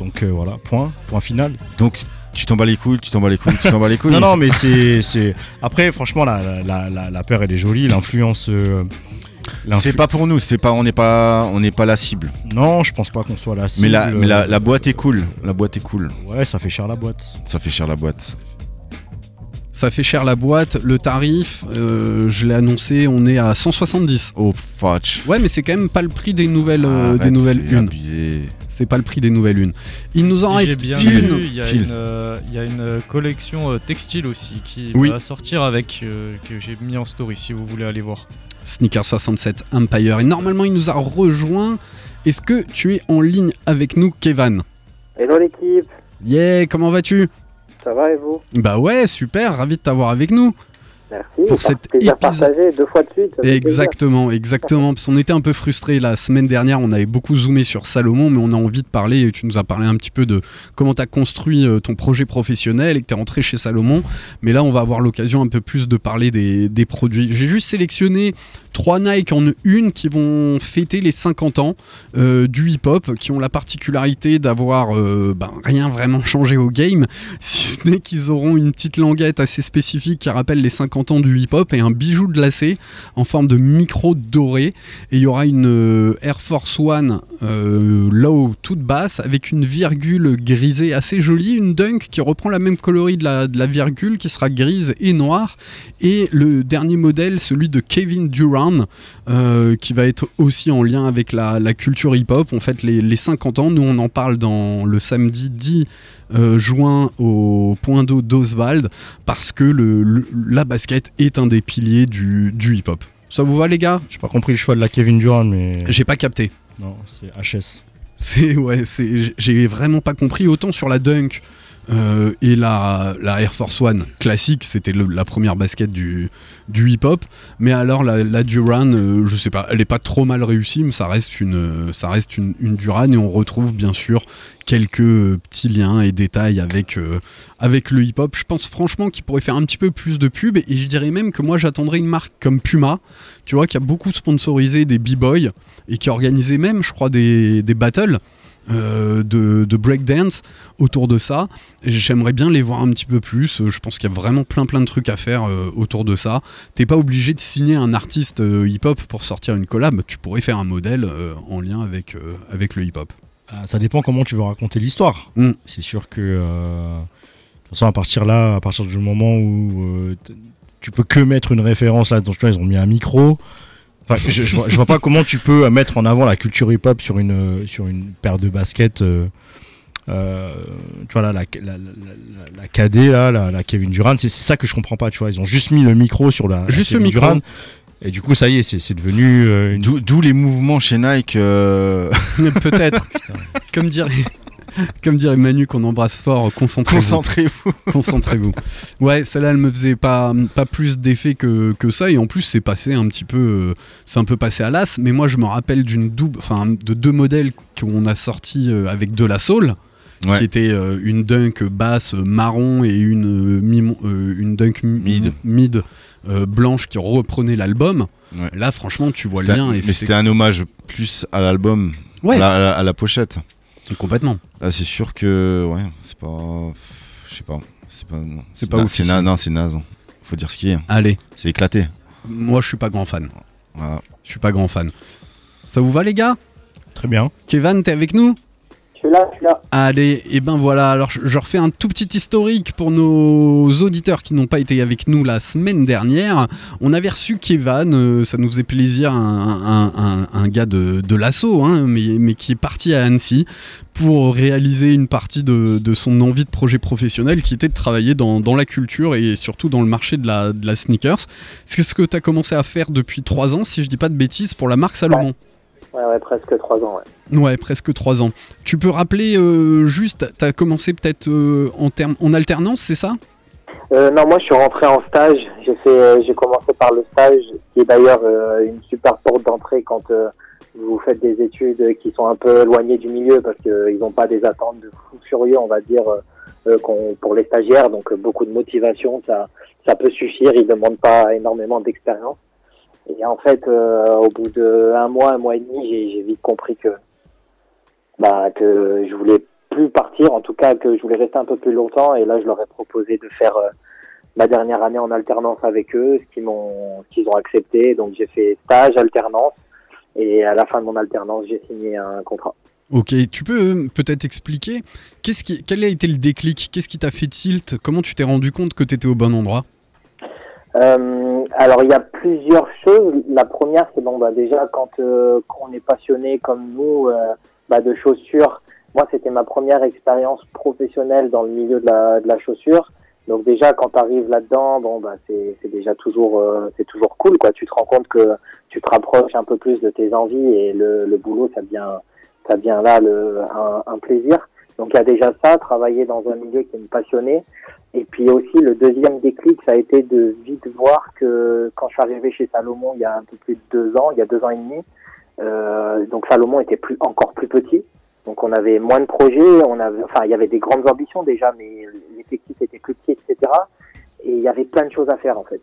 Donc euh, voilà, point, point final. Donc tu t'en bats les couilles, tu t'en bats les couilles, tu t'en bats les *laughs* couilles. Non, non, mais c'est. c'est- Après, franchement, la, la, la, la paire, elle est jolie. L'influence. euh, C'est pas pour nous, c'est pas, on n'est pas, on n'est pas la cible. Non, je pense pas qu'on soit la cible. Mais la, mais la, la boîte est cool. La boîte est cool. Ouais, ça fait cher la boîte. Ça fait cher la boîte. Ça fait cher la boîte. Le tarif, euh, je l'ai annoncé, on est à 170. Oh fudge. Ouais, mais c'est quand même pas le prix des nouvelles, euh, Arrête, des nouvelles c'est unes. abusé. C'est pas le prix des nouvelles unes. Il nous en Si j'ai reste bien une. vu, il y a Phil. une, euh, il y a une euh, collection euh, textile aussi qui Oui. va sortir avec euh, que j'ai mis en story si vous voulez aller voir. Sneaker 67 Empire. Et normalement, il nous a rejoint. Est-ce que tu es en ligne avec nous, Kevin Hello l'équipe, Yeah, comment vas-tu? Ça va et vous Bah ouais, super, ravi de t'avoir avec nous. Merci. Pour cet épisode- deux fois de suite. plaisir. Exactement, exactement. Parce qu'on était un peu frustrés la semaine dernière, on avait beaucoup zoomé sur Salomon, mais on a envie de parler, et tu nous as parlé un petit peu de comment tu as construit euh, ton projet professionnel et que tu es rentré chez Salomon. Mais là, on va avoir l'occasion un peu plus de parler des, des produits. J'ai juste sélectionné trois Nike en une qui vont fêter les 50 ans euh, du hip-hop, qui ont la particularité d'avoir euh, ben, rien vraiment changé au game, *laughs* si ce n'est qu'ils auront une petite languette assez spécifique qui rappelle les 50 ans du hip-hop et un bijou de lacet en forme de micro doré. Et il y aura une euh, Air Force One low toute basse avec une virgule grisée assez jolie, une dunk qui reprend la même la, de la virgule qui sera grise et noire. Et le dernier modèle, celui de Kevin Durant, euh, qui va être aussi en lien avec la, la culture hip-hop. En fait, les, les 50 ans, nous on en parle dans le samedi 10 euh, juin au point d'eau d'Oswald parce que le, le- la basket est un des piliers du, du hip-hop. Ça vous va les gars? J'ai pas compris le choix de la Kevin Durant, mais. J'ai pas capté. Non, c'est HS. C'est ouais, c'est j'ai vraiment pas compris autant sur la dunk euh, et la, Air Force One classique, c'était la première basket du, hip-hop. Mais alors la, Duran, euh, je sais pas, elle est pas trop mal réussie, mais ça reste une, ça Duran et on retrouve bien sûr quelques euh, petits liens et détails avec, euh, avec le hip-hop. Je pense franchement qu'il pourrait faire un petit peu plus de pub et je dirais même que moi j'attendrais une marque comme Puma, tu vois, qui a beaucoup sponsorisé des b-boys et qui a organisé même, je crois, des battles euh, de, de breakdance autour de ça. J'aimerais bien les voir un petit peu plus. Euh, Je pense qu'il y a vraiment plein plein de trucs à faire euh, autour de ça. T'es pas obligé de signer un artiste euh, hip-hop pour sortir une collab. Tu pourrais faire un modèle en lien avec, avec le hip-hop. Ah, ça dépend comment tu veux raconter l'histoire. Mm. C'est sûr que. de toute façon, à partir là, à partir du moment où tu peux que mettre une référence là, dans ils ont mis un micro. Enfin, je, je vois, je vois pas comment tu peux euh, mettre en avant la culture hip-hop sur une, euh, sur une paire de baskets. euh, euh, tu vois là, la, la, la, la- la KD là, la, la Kevin Durant, c'est ça que je comprends pas. Tu vois, ils ont juste mis le micro sur la, Juste le Kevin micro. Durant, et du coup, ça y est, c'est devenu euh, une, D'où d'où les mouvements chez Nike. euh, Peut-être. *laughs* comme dirait. *laughs* Comme dirait Manu qu'on embrasse fort, concentrez-vous. Concentrez-vous. *laughs* Concentrez-vous. Ouais, celle-là, elle me faisait pas, pas plus d'effet que, que ça. Et en plus, c'est passé un petit peu. euh, c'est un peu passé à l'as. Mais moi, je me rappelle d'une double. Enfin, de deux modèles qu'on a sortis euh, avec de la soul. Ouais. Qui était euh, une dunk basse marron et une, euh, euh, une dunk mi- Mid. mid blanche qui reprenait l'album. Ouais. Là, franchement, tu vois le lien. Et mais c'était un hommage plus à l'album, Ouais. à, la, à la- à la pochette. Complètement. Là, c'est sûr que ouais, c'est pas, je sais pas, c'est pas, non, C'est pas na- ouf c'est na- non, c'est naze. Faut dire ce qui est. Allez, C'est éclaté. moi, je suis pas grand fan. Voilà. Je suis pas grand fan. Ça vous va, les gars? Très bien. Kevin, t'es avec nous? Suis là, je suis là. Allez, et ben voilà, alors je, refais un tout petit historique pour nos auditeurs qui n'ont pas été avec nous la semaine dernière. On avait reçu Kevin, euh, ça nous faisait plaisir, un, un- un- un gars de, de l'assaut, hein, mais, mais qui est parti à Annecy pour réaliser une partie de, de son envie de projet professionnel qui était de travailler dans, dans la culture et surtout dans le marché de la, de la sneakers. C'est ce que tu as commencé à faire depuis trois ans, si je dis pas de bêtises, pour la marque Salomon. Ouais, ouais, presque trois ans, ouais. Ouais, presque trois ans. Tu peux rappeler euh, juste, tu as commencé peut-être euh, en, termes en alternance, c'est ça? Euh, non, moi je suis rentré en stage. J'ai fait, euh, j'ai commencé par le stage, qui est d'ailleurs euh, une super porte d'entrée quand euh, vous faites des études qui sont un peu éloignées du milieu parce qu'ils n'ont pas des attentes de fou furieux, on va dire, euh, qu'on- pour les stagiaires. Donc beaucoup de motivation, ça, ça peut suffire. Ils demandent pas énormément d'expérience. Et en fait, euh, au bout de un mois, un mois et demi, j'ai vite compris que bah, que je voulais plus partir, en tout cas que je voulais rester un peu plus longtemps. Et là, je leur ai proposé de faire euh, ma dernière année en alternance avec eux, ce qu'ils m'ont, qu'ils ont accepté. Donc j'ai fait stage, alternance, et à la fin de mon alternance, j'ai signé un contrat. Ok, tu peux euh, peut-être expliquer qu'est-ce qui, quel a été le déclic? Qu'est-ce qui t'a fait tilt? Comment tu t'es rendu compte que tu étais au bon endroit? Euh, alors il y a plusieurs choses. La première, c'est bon, bah déjà quand, euh, on est passionné comme nous euh, bah, de chaussures. Moi, c'était ma première expérience professionnelle dans le milieu de la, de la chaussure. Donc déjà, quand tu arrives là-dedans, bon bah c'est c'est déjà toujours euh, c'est toujours cool quoi. Tu te rends compte que tu te rapproches un peu plus de tes envies et le, le boulot ça devient ça devient là le, un, un plaisir. Donc il y a déjà ça, travailler dans un milieu qui me passionnait. Et puis aussi le deuxième déclic, ça a été de vite voir que quand je suis arrivé chez Salomon il y a un peu plus de deux ans, il y a deux ans et demi, euh, donc Salomon était plus encore plus petit. Donc on avait moins de projets, on avait, enfin il y avait des grandes ambitions déjà, mais l'effectif était plus petit, etc. Et il y avait plein de choses à faire en fait.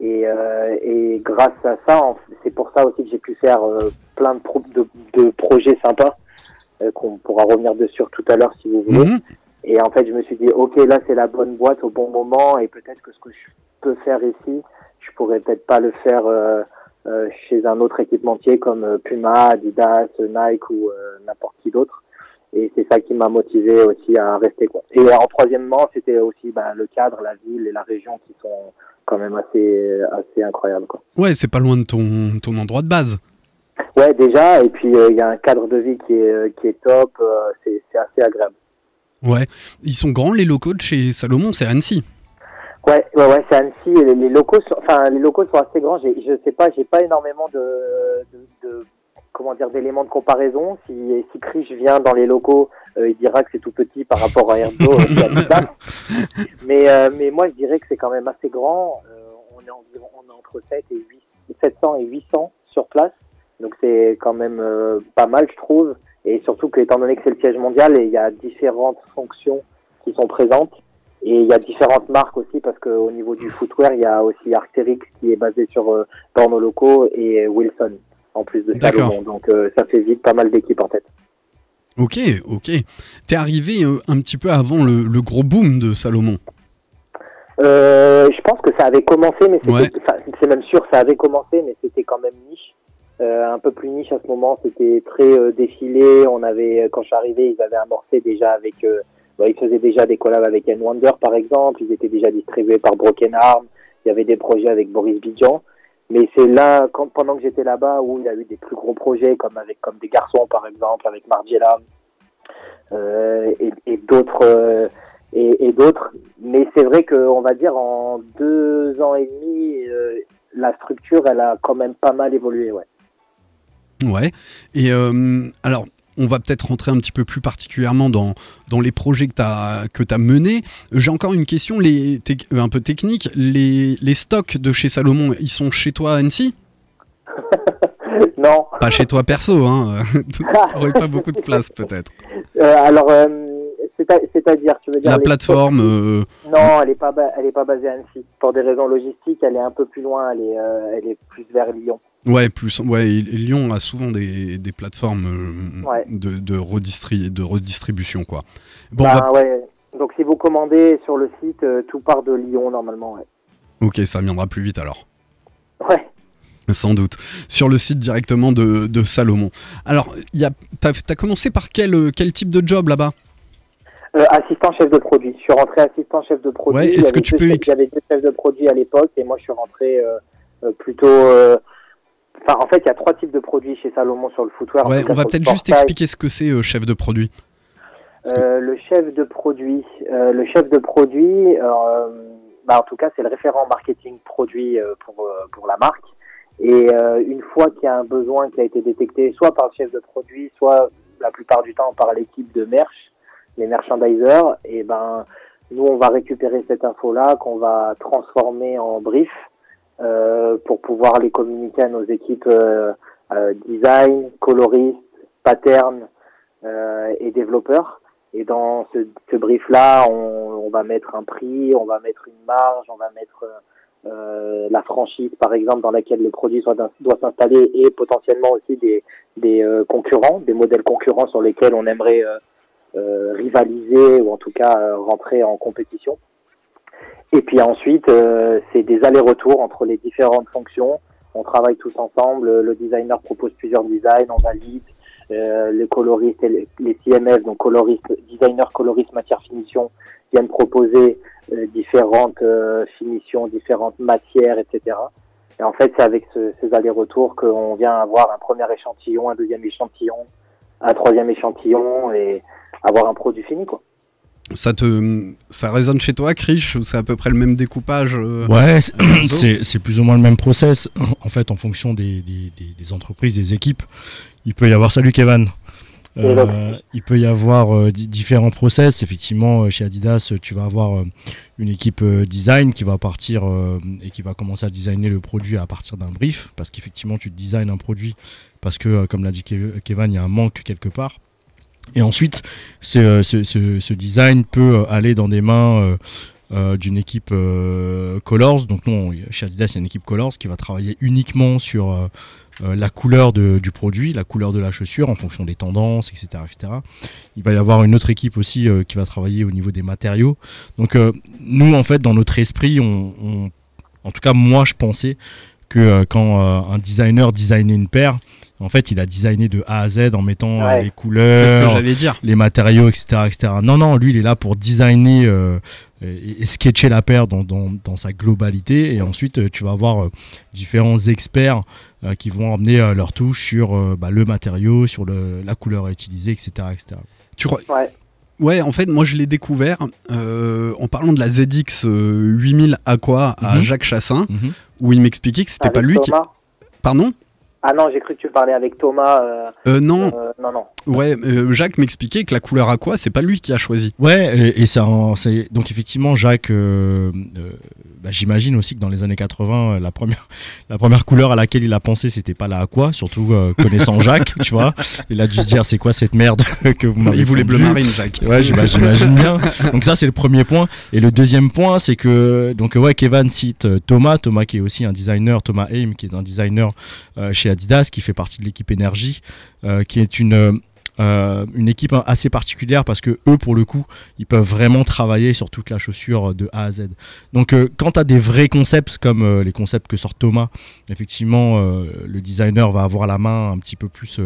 Et, euh, et grâce à ça, c'est pour ça aussi que j'ai pu faire euh, plein de, pro- de, de projets sympas qu'on pourra revenir dessus tout à l'heure si vous voulez. Mhm. Et en fait, je me suis dit, ok, là c'est la bonne boîte au bon moment, et peut-être que ce que je peux faire ici, je pourrais peut-être pas le faire euh, euh, chez un autre équipementier comme euh, Puma, Adidas, Nike ou euh, n'importe qui d'autre. Et c'est ça qui m'a motivé aussi à rester. Quoi. Et en troisièmement, c'était aussi bah, le cadre, la ville et la région qui sont quand même assez assez incroyables. Quoi. Ouais, c'est pas loin de ton, ton endroit de base. Ouais, déjà. Et puis euh, il y a un cadre de vie qui est euh, qui est top. euh, c'est c'est assez agréable. Ouais. Ils sont grands les locaux de chez Salomon, c'est Annecy. Ouais, ouais, ouais, c'est Annecy. Les, les locaux, sont, enfin, les locaux sont assez grands. J'ai, je sais pas, j'ai pas énormément de, de, de- comment dire, d'éléments de comparaison. Si, si Krish vient dans les locaux, euh, il dira que c'est tout petit par rapport à Erdo. euh, *laughs* mais, euh, mais moi, je dirais que c'est quand même assez grand. On est environ, on est entre 7 et 8, 700 et 800 sur place. Donc c'est quand même euh, pas mal, je trouve. Et surtout que, étant donné que c'est le siège mondial, et il y a différentes fonctions qui sont présentes. Et il y a différentes marques aussi parce qu'au niveau du footwear, il y a aussi Arc'teryx qui est basé sur euh, nos locaux et Wilson en plus de. Salomon. Donc euh, ça fait vite pas mal d'équipes en tête. Ok, ok. T'es arrivé euh, un petit peu avant le, le gros boom de Salomon. Euh, je pense que ça avait commencé, mais c'était, Ouais. enfin, c'est même sûr, ça avait commencé, mais c'était quand même niche. Euh, un peu plus niche à ce moment, c'était très euh, défilé. On avait, quand je suis arrivé, ils avaient amorcé déjà avec, euh, bah, ils faisaient déjà des collabs avec N Wonder par exemple. Ils étaient déjà distribués par Broken Arm. Il y avait des projets avec Boris Bidjan. Mais c'est là, quand, pendant que j'étais là-bas, où il y a eu des plus gros projets, comme avec comme des garçons par exemple, avec Margiela euh, et, et d'autres. euh, et, et d'autres. Mais c'est vrai que, on va dire, en deux ans et demi, euh, la structure, elle a quand même pas mal évolué, ouais. Ouais. Et euh, alors, on va peut-être rentrer un petit peu plus particulièrement dans, dans les projets que tu as, que as menés. J'ai encore une question les, euh, un peu technique. Les, les stocks de chez Salomon, ils sont chez toi à Annecy? *laughs* Non. Pas chez toi perso, hein. *laughs* T'aurais pas beaucoup de place peut-être. Euh, alors, euh, c'est-à-dire, tu veux dire La plateforme, euh, Non, elle est pas, ba- elle est pas basée à Annecy. Pour des raisons logistiques, elle est un peu plus loin. Elle est, euh, elle est plus vers Lyon. ouais, plus, ouais, Lyon a souvent des, des plateformes euh, Ouais. de, de, redistri- de redistribution, quoi. Bon, Bah, va- ouais. Donc, si vous commandez sur le site, tout part de Lyon normalement. Ouais. ok, ça viendra plus vite alors. Ouais. Sans doute. Sur le site directement de, de Salomon. Alors, il y a, t'as, t'as commencé par quel, quel type de job là-bas? Euh, assistant chef de produit. Je suis rentré assistant chef de produit. Ouais, Il y est-ce que avait tu deux peux chefs- Il y avait deux chefs de produit à l'époque et moi je suis rentré euh, euh, plutôt. Enfin, en fait, il y a trois types de produits chez Salomon sur le footwear. Ouais, on va peut-être juste expliquer ce que c'est chef de produit. Euh, le chef de produit, le chef de produit, bah, en tout cas, c'est le référent marketing produit pour pour la marque. Et une fois qu'il y a un besoin qui a été détecté, soit par le chef de produit, soit la plupart du temps par l'équipe de merch, les merchandisers, et ben nous on va récupérer cette info-là qu'on va transformer en brief euh, pour pouvoir les communiquer à nos équipes euh, euh, design, coloristes, pattern euh, et développeurs. Et dans ce, ce brief-là, on, on va mettre un prix, on va mettre une marge, on va mettre euh, la franchise, par exemple, dans laquelle le produit doit s'installer et potentiellement aussi des, des euh, concurrents, des modèles concurrents sur lesquels on aimerait euh, euh, rivaliser ou en tout cas euh, rentrer en compétition. Et Et puis ensuite, euh, c'est des allers-retours entre les différentes fonctions. On travaille tous ensemble. Le designer propose plusieurs designs, on valide. Euh, les coloristes et les, les CMF, donc coloristes, designer, coloriste, matière, finition, viennent proposer euh, différentes euh, finitions, différentes matières, etc. Et en fait, c'est avec ce- ces allers-retours qu'on vient avoir un premier échantillon, un deuxième échantillon, un troisième échantillon et avoir un produit fini, quoi. Ça te, ça résonne chez toi, Krish ou c'est à peu près le même découpage euh, Ouais, c'est- plus ou moins le même process. En fait, en fonction des, des- des- des entreprises, des équipes, il peut y avoir. Salut Kevin. Euh, il peut y avoir euh, di- différents process. Effectivement, chez Adidas, tu vas avoir euh, une équipe euh, design qui va partir euh, et qui va commencer à designer le produit à partir d'un brief, parce qu'effectivement, tu designes un produit parce que, euh, comme l'a dit Kev- Kevin, il y a un manque quelque part. Et ensuite, ce, euh, design peut euh, aller dans des mains d'une équipe Colors. Donc non, chez Adidas, il y a une équipe Colors qui va travailler uniquement sur la couleur du produit, la couleur de la chaussure en fonction des tendances, etc. etc. Il va y avoir une autre équipe aussi qui va travailler au niveau des matériaux. Donc nous, en fait, dans notre esprit, en tout cas moi, je pensais que euh, quand euh, un designer designait une paire, en fait, il a designé de A à Z en mettant euh, Ouais. les couleurs, C'est ce que j'allais dire. les matériaux, etc., etc. Non, non, lui, il est là pour designer euh, et, et sketcher la paire dans, dans, dans sa globalité. Et ensuite, tu vas avoir euh, différents experts euh, qui vont emmener euh, leur touche sur euh, bah, le matériau, sur le, la couleur à utiliser, etc., etc. Tu crois Ouais. Ouais, en fait, moi je l'ai découvert euh, en parlant de la ZX euh, 8000 Aqua à Mhm. Jacques Chassin, Mhm. Où il m'expliquait que c'était pas lui qui. Pardon? Ah non, j'ai cru que tu parlais avec Thomas. euh, euh, Non, euh, non, non. ouais, euh, Jacques m'expliquait que la couleur Aqua, c'est pas lui qui a choisi. Ouais, et, et ça, en- c'est donc effectivement Jacques. euh, euh, bah, J'imagine aussi que dans les années 80, euh, la première, *laughs* la première couleur à laquelle il a pensé, c'était pas la aqua, surtout euh, connaissant Jacques, tu vois. Il a dû se dire, c'est quoi cette merde *laughs* que vous m'avez Il voulait bleu marine, Jacques. Ouais, j'im- j'imagine bien. Donc ça, c'est le premier point. Et le deuxième point, c'est que donc ouais, Kevin cite Thomas, Thomas qui est aussi un designer, Thomas Aim, qui est un designer euh, Adidas, qui fait partie de l'équipe Énergie, euh, qui est une euh, une équipe assez particulière parce que eux, pour le coup, ils peuvent vraiment travailler sur toute la chaussure de A à Z. Donc, euh, quand des vrais concepts comme euh, les concepts que sort Thomas, effectivement, le designer va avoir la main un petit peu plus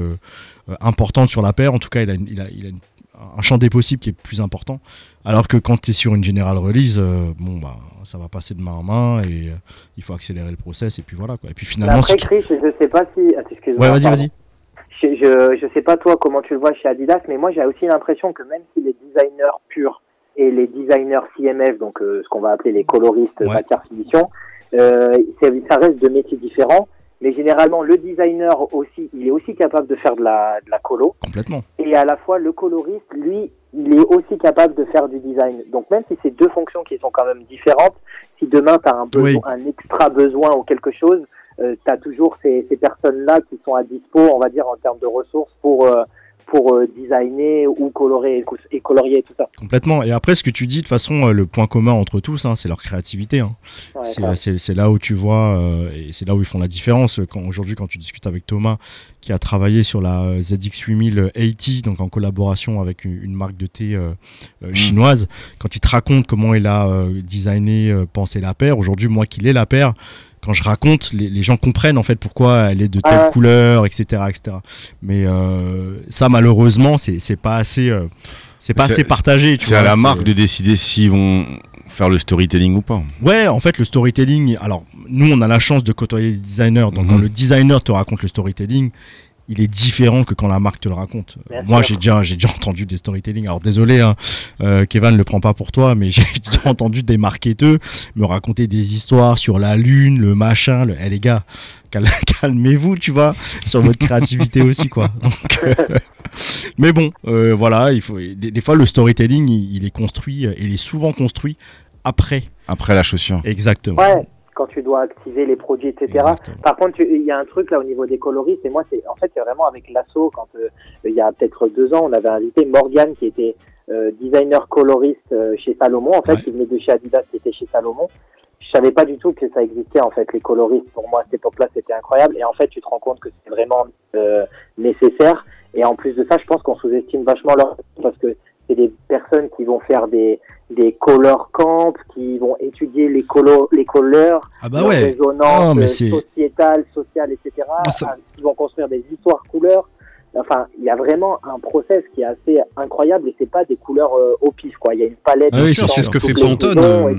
importante sur la paire. En tout cas, il a, une- il a, il a une- un champ des possibles qui est plus important. Alors que quand tu es sur une general release, euh, bon, bah, ça va passer de main en main et euh, il faut accélérer le process. Et puis voilà. Quoi. Et puis finalement, après, si tu- Chris, je sais pas si. Attends, excuse-moi, Ouais, vas-y, vas-y. Je, je, je sais pas toi comment tu le vois chez Adidas, mais moi j'ai aussi l'impression que même si les designers purs et les designers CMF, donc euh, ce qu'on va appeler les coloristes Ouais. matière finition, euh, ça reste de métiers différents. Mais généralement, le designer aussi, il est aussi capable de faire de la, de la colo. Complètement. Et à la fois, le coloriste, lui, il est aussi capable de faire du design. Donc même si c'est deux fonctions qui sont quand même différentes, si demain tu as un, besoin, Oui. un extra besoin ou quelque chose, euh, tu as toujours ces, ces personnes-là qui sont à dispo, on va dire, en termes de ressources pour, euh, pour euh, designer ou colorer et, colorier et tout ça. Complètement. Et après, ce que tu dis, de toute façon, euh, le point commun entre tous, hein, c'est leur créativité. hein. Ouais, C'est, là où tu vois, euh, et c'est là où ils font la différence. Aujourd'hui, quand tu discutes avec Thomas, qui a travaillé sur la euh, ZX8080, donc en collaboration avec une, une marque de thé euh, euh, chinoise, quand il te raconte comment il a euh, designé, euh, pensé la paire, aujourd'hui, moi qui l'ai la paire, quand je raconte, les, les gens comprennent en fait pourquoi elle est de telle Ah ouais. couleur, etc., etc. Mais euh, ça, malheureusement, c'est, c'est pas assez, euh, c'est pas assez partagé. tu C'est à la marque de décider s'ils vont faire le storytelling ou pas. Ouais, en fait, le storytelling. Alors, nous, on a la chance de côtoyer des designers. Donc, Mhm. quand le designer te raconte le storytelling, il est différent que quand la marque te le raconte. Bien Moi, j'ai déjà, j'ai déjà *laughs* entendu des storytelling. Alors, désolé, hein, euh, Kevin ne le prend pas pour toi, mais *laughs* j'ai déjà entendu des marketeurs me raconter des histoires sur la lune, le machin. Le... Eh, les gars, cal- *laughs* calmez-vous, tu vois, sur votre créativité aussi, quoi. Donc, euh, mais bon, euh, voilà, il faut. Des, des fois, le storytelling, il, il est construit, euh, il est souvent construit après. Après la chaussure. Exactement. Ouais, quand tu dois activer les produits, etc. Exactement. Par contre, il y a un truc là au niveau des coloristes, et moi, c'est en fait, c'est vraiment avec l'assaut, quand euh, il y a peut-être deux ans, on avait invité Morgan, qui était euh, designer coloriste euh, chez Salomon, en fait, Ouais. qui venait de chez Adidas, qui était chez Salomon. Je savais pas du tout que ça existait, en fait, les coloristes. Pour moi, à cette époque-là, c'était incroyable. Et en fait, tu te rends compte que c'est vraiment euh, nécessaire. Et en plus de ça, je pense qu'on sous-estime vachement leur parce que c'est des personnes qui vont faire des des color camps, qui vont étudier les colo les couleurs, Ah bah ouais. résonance Oh, mais euh, c'est- sociétale, sociale, etc. Ah, ça- Ils vont construire des histoires couleurs. Enfin, il y a vraiment un process qui est assez incroyable et c'est pas des couleurs euh, au pif quoi. Il y a une palette. Ah oui, de c'est ce que fait Pantone, euh.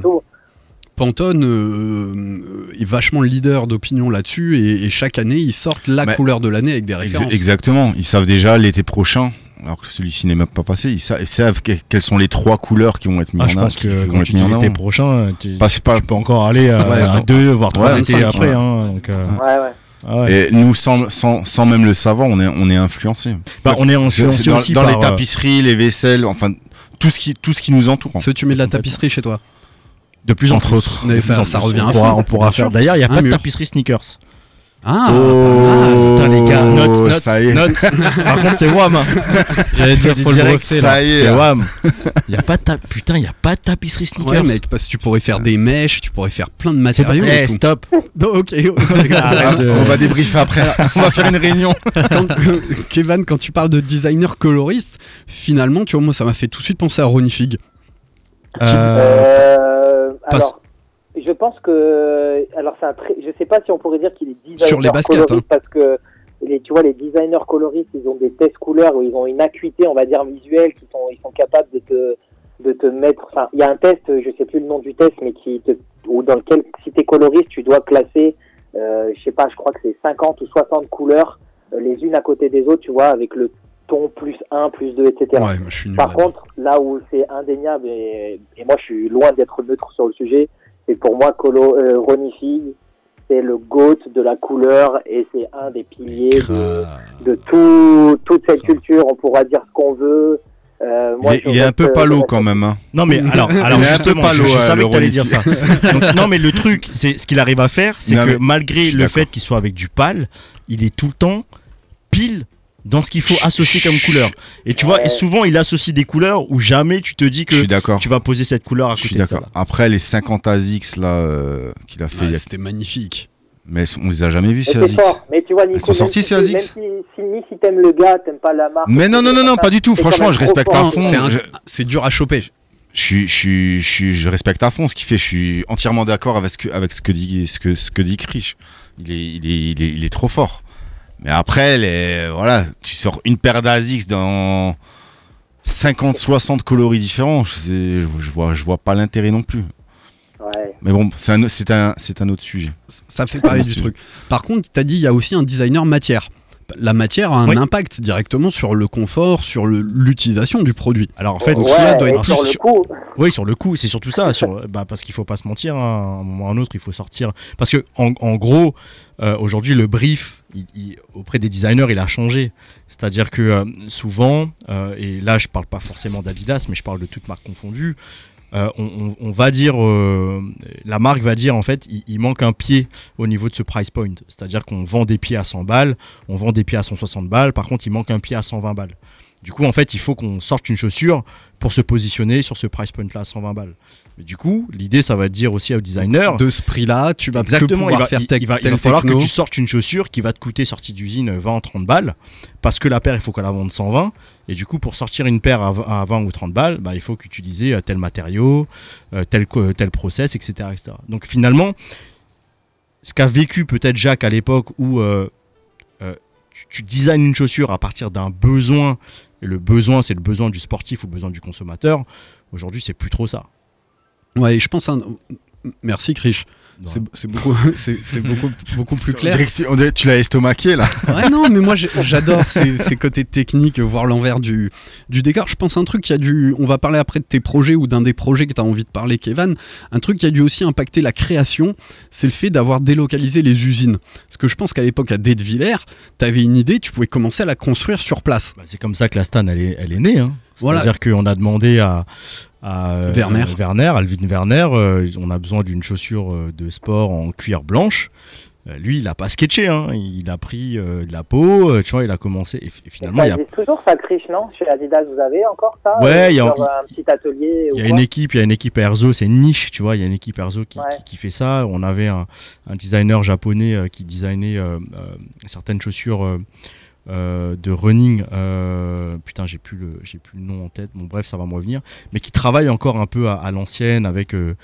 Pantone euh, est vachement leader d'opinion là-dessus et, et chaque année ils sortent la couleur de l'année avec des références. exactement. Ils savent déjà l'été prochain, alors que celui-ci n'est même pas passé, ils, sa- ils savent que- quelles sont les trois couleurs qui vont être mises Ah, en je pense qui que quand tu dis en l'été prochain, tu, Pas- c'est pas- tu peux encore aller à, Ouais, à deux, voire trois Ouais, étés cinq, après. ouais. hein, donc, euh, Ouais, ouais. ah ouais. Et nous, sans, sans, sans même le savoir, on est, on est influencé. Bah, on est influencé dans, aussi dans par, les euh, tapisseries, les vaisselles, enfin tout ce qui, tout ce qui nous entoure. Ce tu mets de la tapisserie chez toi. de plus en entre plus. autres. Ça- plus en ça plus. revient à on pourra, on pourra faire. D'ailleurs, il n'y a pas de tapisserie sneakers. Ah, Oh, pas mal. Putain, les gars, note, note, ça y est. note. Par contre, c'est WAM. hein. J'allais *laughs* dire, faut le Direct, breveter, ça là. y est. C'est WAM. Il y a pas de ta- Putain, il n'y a pas de tapisserie sneakers. Ouais, mec, parce que tu pourrais faire des mèches, tu pourrais faire plein de matériaux. Eh, stop. *laughs* Non, ok, Ah, Arrête de- On va débriefer après. *laughs* on va faire une réunion. quand, Kevin, quand tu parles de designer coloriste, finalement, tu vois, moi, ça m'a fait tout de suite penser à Ronnie Fig. Euh, Euh, alors, je pense que, alors c'est un très, je sais pas si on pourrait dire qu'il est designer Sur les baskets, hein. parce que les, tu vois, les designers coloristes, ils ont des tests couleurs où ils ont une acuité, on va dire visuelle, qui sont, ils sont capables de te, de te mettre. Enfin, il y a un test, je sais plus le nom du test, mais qui te, ou dans lequel, si t'es coloriste, tu dois classer, euh, je sais pas, je crois que c'est 50 ou 60 couleurs euh, les unes à côté des autres, tu vois, avec le ton plus 1, plus 2, etc. Ouais, je suis nul. Par contre, là où c'est indéniable, et, et moi je suis loin d'être neutre sur le sujet, c'est pour moi Colo, euh, Ronnie Fig, c'est le GOAT de la couleur et c'est un des piliers de, de tout, toute cette culture. On pourra dire ce qu'on veut. Euh, moi, il est, je il est un peu je palo quand même. Hein. Non mais alors, alors justement, palo, je, je euh, savais le que t'allais dire ça. *laughs* Donc, non mais le truc, c'est ce qu'il arrive à faire, c'est que malgré le fait qu'il soit avec du pâle, il est tout le temps pile dans ce qu'il faut associer comme couleur. Et tu vois, et souvent il associe des couleurs où jamais tu te dis Je suis que d'accord. tu vas poser cette couleur à Je suis côté de ça. d'accord. Après les 50 ASICS là euh, qu'il a fait, Ouais, il y a- C'était magnifique. mais on les a jamais vus ces c'est ASICS. fort. Mais tu vois, Nico, Elles sont si ces ASICS Même si, si, t'aimes le gars, t'aimes pas la marque. Mais non, non, non, non, pas du tout. Franchement, je respecte à fond. C'est dur à choper. je, suis- je, suis- je, suis- je respecte à fond ce qu'il fait. Je suis entièrement d'accord avec ce que, avec ce que dit, ce que, ce que dit Krish. Il est, il est, il est, il est trop fort. Mais après, les, voilà, tu sors une paire d'ASICS dans 50, 60 coloris différents. Je, je vois, je vois pas l'intérêt non plus. Ouais. Mais bon, c'est un, autre sujet. Ça fait parler du truc. Par contre, tu as dit il y a aussi un designer matière. La matière a un Oui. impact directement sur le confort, sur l'utilisation du produit. Alors en fait, ouais, celui-là doit être sur le Oui, sur le coup, c'est surtout ça. Sur, bah, parce qu'il faut pas se mentir, hein, à un moment ou à un autre, il faut sortir. Parce que en, en gros, euh, aujourd'hui, le brief il- il- auprès des designers, il a changé. C'est-à-dire que euh, souvent, euh, et là, je parle pas forcément d'Adidas, mais je parle de toutes marques confondues. Euh, on, va dire, euh, la marque va dire en fait, il, il manque un pied au niveau de ce price point. C'est-à-dire qu'on vend des pieds à 100 balles, on vend des pieds à 160 balles, par contre, il manque un pied à 120 balles. Du coup, en fait, il faut qu'on sorte une chaussure pour se positionner sur ce price point-là à 120 balles. Mais du coup, l'idée, ça va dire aussi aux designers. De ce prix-là, tu vas Exactement, il va, faire il- va, il va falloir que tu sortes une chaussure qui va te coûter sortie d'usine 20-30 balles parce que la paire, il faut qu'elle la vende 120. Et du coup, pour sortir une paire à 20, à 20 ou 30 balles, bah, il faut qu'utiliser euh, tel matériau, euh, tel, tel process, etc., etc. Donc finalement, ce qu'a vécu peut-être Jacques à l'époque où euh, tu, designes une chaussure à partir d'un besoin, et le besoin, c'est le besoin du sportif ou le besoin du consommateur, aujourd'hui, c'est plus trop ça. Ouais, je pense. Un... Merci, Krish. C'est c'est beaucoup, *laughs* c'est beaucoup, beaucoup plus On *laughs* clair. dirait on dirait que tu l'as estomaqué là. *laughs* Ouais, non, mais moi j'adore ces, ces côtés techniques, voir l'envers du, du décor. Je pense un truc qui a dû. On va parler après de tes projets ou d'un des projets que tu as envie de parler, Kevin. Un truc qui a dû aussi impacter la création, c'est le fait d'avoir délocalisé les usines. Parce que je pense qu'à l'époque, à Detteviller, tu avais une idée, tu pouvais commencer à la construire sur place. Bah, c'est comme ça que la Stan elle est, elle est née. Hein. Voilà. C'est-à-dire qu'on a demandé à, à euh, Werner. Werner, Alvin Werner, euh, on a besoin d'une chaussure euh, de sport en cuir blanche. Euh, lui, il a pas sketché, hein. il a pris euh, de la peau, euh, tu vois, il a commencé. Et, f- et finalement, ça il y a, toujours ça, Krish, non? Chez Adidas, vous avez encore ça? Ouais, Euh, il y a- genre un petit atelier il y a quoi une équipe, il y a une équipe Erzo, c'est une niche, tu vois, il y a une équipe Erzo qui, Ouais. qui, qui fait ça. On avait un, un designer japonais euh, qui designait euh, euh, certaines chaussures euh, de running. euh, putain, j'ai plus le, plus le nom en tête. Bon, bref, ça va me revenir. Mais qui travaille encore un peu à, l'ancienne avec. euh,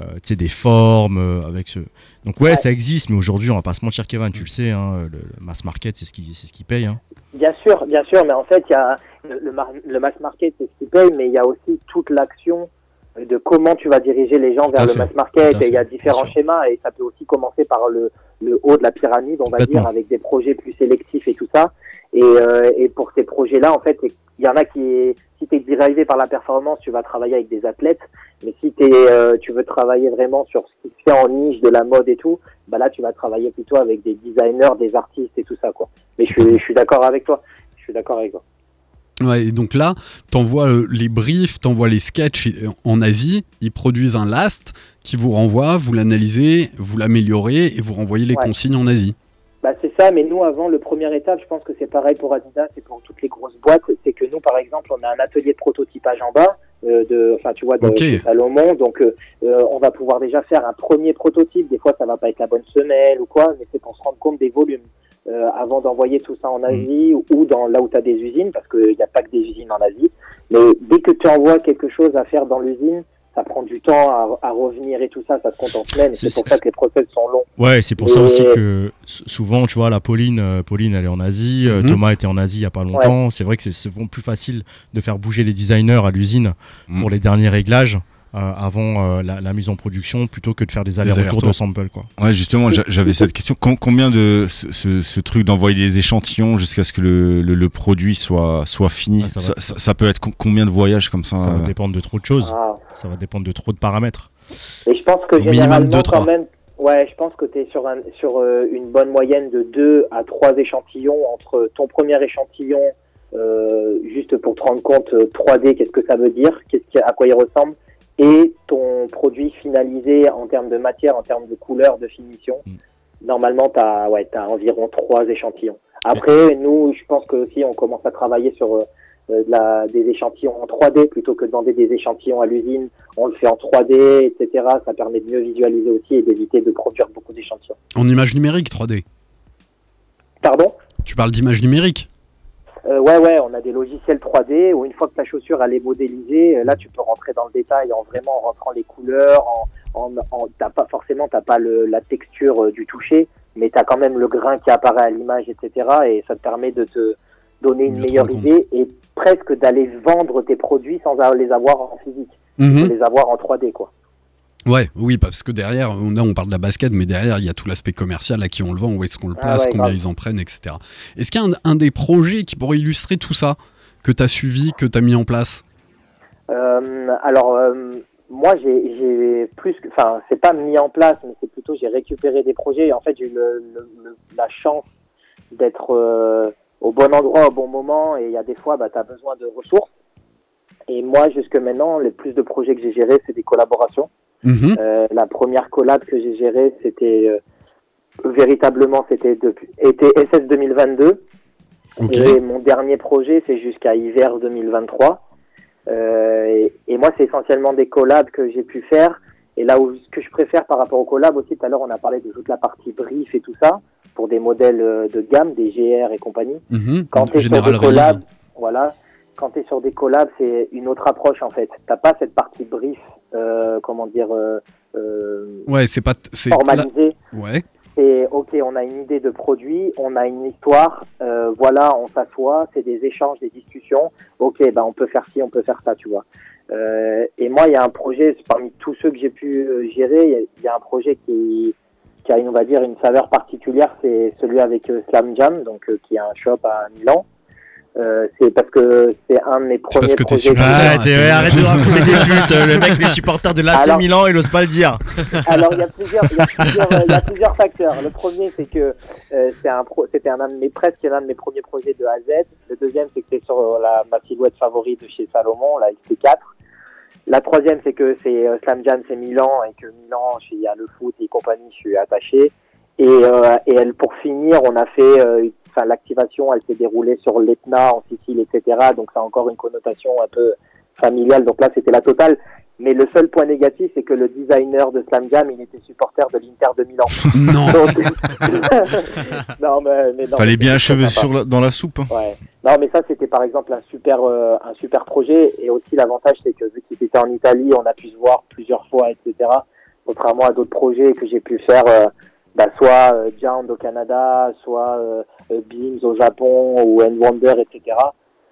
euh, des formes, avec ce. Donc ouais, ça existe, mais aujourd'hui, on va pas se mentir, Kevin, tu le sais, hein, le, mass market, c'est ce qui, ce qui paye. Hein. Bien sûr, bien sûr, mais en fait, il y a le, le mass market, c'est ce qui paye, mais il y a aussi toute l'action de comment tu vas diriger les gens vers le fait, mass market. Et il y a différents schémas, et ça peut aussi commencer par le, le haut de la pyramide, on va dire, avec des projets plus sélectifs et tout ça. Et, euh, et pour ces projets-là, en fait, il y en a qui, si tu es par la performance, tu vas travailler avec des athlètes. Mais si t'es, euh, tu veux travailler vraiment sur ce qui se fait en niche de la mode et tout, bah là, tu vas travailler plutôt avec des designers, des artistes et tout ça, quoi. Mais je suis, je suis d'accord avec toi. Je suis d'accord avec toi. Ouais, et donc là, t'envoies euh, les briefs, t'envoies les sketchs euh, en Asie, ils produisent un last qui vous renvoie, vous l'analysez, vous l'améliorez et vous renvoyez les Ouais. consignes en Asie. Bah, c'est ça, mais nous, avant, le première étape, je pense que c'est pareil pour Adidas et pour toutes les grosses boîtes, c'est que nous, par exemple, on a un atelier de prototypage en bas, euh, de, enfin, tu vois, de Ok. chez Salomon, donc euh, on va pouvoir déjà faire un premier prototype. Des fois, ça va pas être la bonne semelle ou quoi, mais c'est pour se rendre compte des volumes. Euh, avant d'envoyer tout ça en Asie ou- ou dans là où tu as des usines, parce qu'il n'y a pas que des usines en Asie. Mais dès que tu envoies quelque chose à faire dans l'usine, ça prend du temps à, à revenir et tout ça, ça se compte en semaines. C'est- pour ça que les process sont longs. Ouais, c'est pour ça aussi que souvent, tu vois, la Pauline, euh, Pauline, elle est en Asie, euh, Mhm. Thomas était en Asie il y a pas longtemps. C'est vrai que c'est souvent plus facile de faire bouger les designers à l'usine Mhm. pour les derniers réglages avant euh, la, la mise en production plutôt que de faire des allers-retours de sample, quoi. Ouais, justement, j'a- j'avais cette question. Com- combien de ce, truc d'envoyer des échantillons jusqu'à ce que le, le- le produit soit, soit fini Ah, ça ça, va. ça- ça peut être com- combien de voyages comme ça, Ça va euh, dépendre de trop de choses. Ah. Ça va dépendre de trop de paramètres. Et je pense que Au minimum généralement, deux, trois. quand même, ouais, je pense que tu es sur, un, sur euh, une bonne moyenne de 2 à 3 échantillons entre ton premier échantillon, euh, juste pour te rendre compte euh, 3D, qu'est-ce que ça veut dire, qu'est-ce à quoi il ressemble, et ton produit finalisé en termes de matière, en termes de couleur, de finition. Mm. Normalement, tu as, ouais, as environ 3 échantillons. Après, nous, je pense que aussi on commence à travailler sur euh, de la, des échantillons en 3D plutôt que de demander des échantillons à l'usine. On le fait en 3D, etc. Ça permet de mieux visualiser aussi et d'éviter de produire beaucoup d'échantillons. En image numérique 3D. Pardon? Tu parles d'image numérique? Euh, Ouais, ouais, on a des logiciels 3D où une fois que ta chaussure elle est modélisée, euh, là tu peux rentrer dans le détail en vraiment rentrant les couleurs, en, en, en- t'as pas forcément t'as pas le, la texture euh, du toucher, mais t'as quand même le grain qui apparaît à l'image, etc. Et ça te permet de te donner une meilleure idée et presque d'aller vendre tes produits sans avoir- les avoir en physique, Mhm. les avoir en 3D quoi. Ouais, oui, parce que derrière, on, là, on parle de la basket, mais derrière, il y a tout l'aspect commercial, à qui on le vend, où est-ce qu'on le Ah place, ouais, combien grave. ils en prennent, etc. Est-ce qu'il y a un, un des projets qui pourrait illustrer tout ça, que tu as suivi, que tu as mis en place? Euh, alors, euh, moi, j'ai j'ai plus, que- enfin, c'est pas mis en place, mais c'est plutôt j'ai récupéré des projets. Et en fait, j'ai eu le, le- le- la chance d'être euh, au bon endroit au bon moment. Et il y a des fois, bah, tu as besoin de ressources. Et moi, jusque maintenant, les plus de projets que j'ai gérés, c'est des collaborations. Mhm. Euh, la première collab que j'ai gérée, c'était euh, véritablement, c'était depuis été SS 2022. Ok. Et mon dernier projet, c'est jusqu'à hiver 2023. Euh, et, et moi, c'est essentiellement des collabs que j'ai pu faire. Et là où ce que je préfère par rapport aux collabs aussi, tout à l'heure, on a parlé de toute la partie brief et tout ça pour des modèles euh, de gamme, des GR et compagnie. Mhm. Quand tu es sur des collabs, voilà, quand tu es sur des collabs, c'est une autre approche en fait. T'as pas cette partie brief, euh, comment dire, euh, euh, Ouais, c'est pas. formalisée. Ouais. C'est ok, on a une idée de produit, on a une histoire, euh, voilà, on s'assoit, c'est des échanges, des discussions. Ok, ben on peut faire ci, on peut faire ça, tu vois. Euh, et moi, il y a un projet parmi tous ceux que j'ai pu euh, gérer, il y a- il y, a un projet qui, qui a, on va dire, une saveur particulière, c'est celui avec Slam Jam, donc qui est un shop à Milan. Euh, c'est parce que c'est un de mes C'est premiers parce que t'es projets. supporter. Ouais, Ah, t'es- t'es- arrête de raconter des *laughs* flûtes. Le mec, les supporters de l'AC Milan, il ose pas le dire. *laughs* Alors il y a plusieurs, il y a plusieurs, euh, il y a plusieurs facteurs. Le premier c'est que euh, c'est un pro, c'était un, de mes presque l'un de mes premiers projets de A à Z. Le deuxième c'est que c'est sur euh, la ma silhouette favorite de chez Salomon, la XT4. La troisième c'est que c'est euh, Slam Jam c'est Milan et que Milan il y a le foot et compagnie, je suis attaché. Et, euh, et elle, pour finir, on a fait, euh, enfin l'activation, elle s'est déroulée sur l'Etna en Sicile, etc. Donc ça a encore une connotation un peu familiale. Donc là c'était la totale. Mais le seul point négatif, c'est que le designer de Slam Jam, il était supporter de l'Inter de Milan. *laughs* Non. Donc- *laughs* non, mais, mais non, Fallait bien sympa. sur la- dans la soupe. hein. Ouais. Non, mais ça, c'était par exemple un super, euh, un super projet. Et aussi, l'avantage, c'est que vu qu'il était en Italie, on a pu se voir plusieurs fois, etc. Contrairement à d'autres projets que j'ai pu faire, euh, bah, soit euh, au Canada, soit euh, Beams au Japon, ou End Wonder, etc.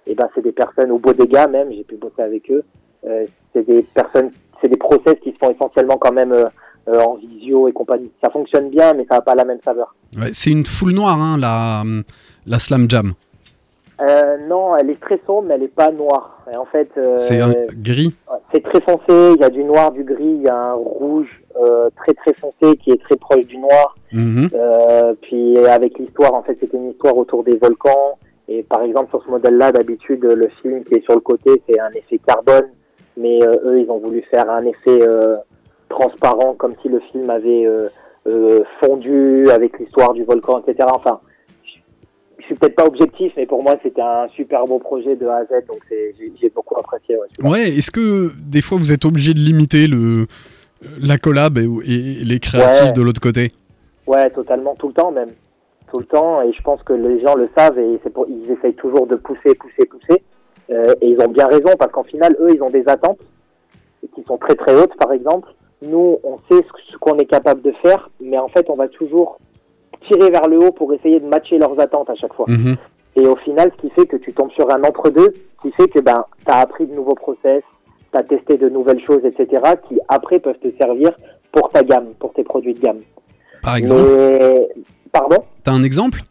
Et ben, c'est des personnes, ou Bodega même, j'ai pu bosser avec eux. Euh, c'est des personnes, c'est des process qui se font essentiellement quand même euh, euh, en visio et compagnie. Ça fonctionne bien, mais ça n'a pas la même saveur. Ouais, c'est une foule noire, hein, la, la Slam Jam. Euh, non, elle est très sombre, mais elle n'est pas noire. Et en fait, euh, C'est un gris. C'est très foncé, il y a du noir, du gris, il y a un rouge euh, très très foncé qui est très proche du noir. Euh, puis avec l'histoire, en fait, c'était une histoire autour des volcans. Et par exemple, sur ce modèle-là, d'habitude, le film qui est sur le côté, c'est un effet carbone. Mais euh, eux, ils ont voulu faire un effet euh, transparent, comme si le film avait fondu avec l'histoire du volcan, etc. Enfin, je- suis peut-être pas objectif, mais pour moi, c'était un super beau projet de A à Z. Donc j'ai beaucoup apprécié. Ouais, est-ce que des fois vous êtes obligé de limiter le, la collab et, et les créatifs Ouais. de l'autre côté? Ouais, totalement, tout le temps même. Tout le temps, et je pense que les gens le savent et pour, ils essayent toujours de pousser, pousser, pousser. Euh, et ils ont bien raison parce qu'en final, eux, ils ont des attentes qui sont très très hautes, par exemple. Nous, on sait ce qu'on est capable de faire, mais en fait, on va toujours tirer vers le haut pour essayer de matcher leurs attentes à chaque fois. Mhm. Et au final, ce qui fait que tu tombes sur un entre-deux, qui fait que ben, tu as appris de nouveaux process, tu as testé de nouvelles choses, etc., qui après peuvent te servir pour ta gamme, pour tes produits de gamme. Par exemple Mais... Pardon? T'as un exemple?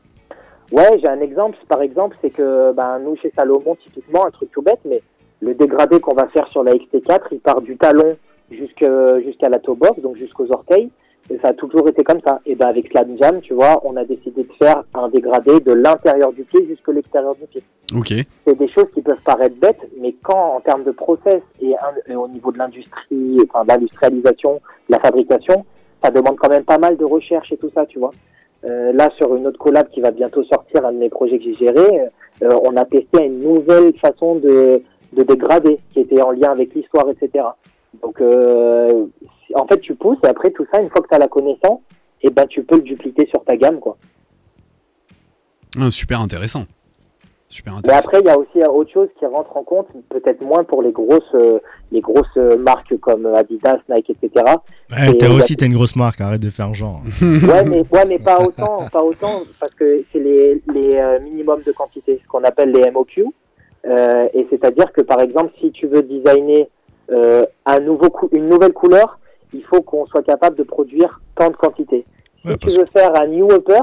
Ouais, j'ai un exemple. Par exemple, c'est que ben, nous, chez Salomon, typiquement, un truc tout bête, mais le dégradé qu'on va faire sur la XT4, il part du talon jusqu'à la toe box, donc jusqu'aux orteils. Et ça a toujours été comme ça. Et ben avec Slam Jam, tu vois, on a décidé de faire un dégradé de l'intérieur du pied jusqu'à l'extérieur du pied. Ok. C'est des choses qui peuvent paraître bêtes, mais quand, en termes de process et, un- et au niveau de l'industrie, enfin, l'industrialisation, de la fabrication, ça demande quand même pas mal de recherche et tout ça, tu vois. Euh, là, sur une autre collab qui va bientôt sortir, un de mes projets que j'ai géré, euh, on a testé une nouvelle façon de, de dégrader qui était en lien avec l'histoire, etc. Donc, euh, en fait, tu pousses et après tout ça, une fois que tu as la connaissance, et ben, tu peux le dupliquer sur ta gamme, quoi. Ah, super intéressant. Super Mais intéressant. après, il y a aussi euh, autre chose qui rentre en compte, peut-être moins pour les grosses, euh, les grosses euh, marques comme Adidas, Nike, etc. Ouais, a- aussi, t'es une grosse marque, arrête de faire genre. *laughs* ouais, mais, ouais, mais pas autant, pas autant, parce que c'est les, les euh, minimums de quantité, ce qu'on appelle les MOQ. Euh, et c'est-à-dire que, par exemple, si tu veux designer euh, un nouveau cou- une nouvelle couleur, il faut qu'on soit capable de produire tant de quantité. Si Ouais, tu veux faire un new upper,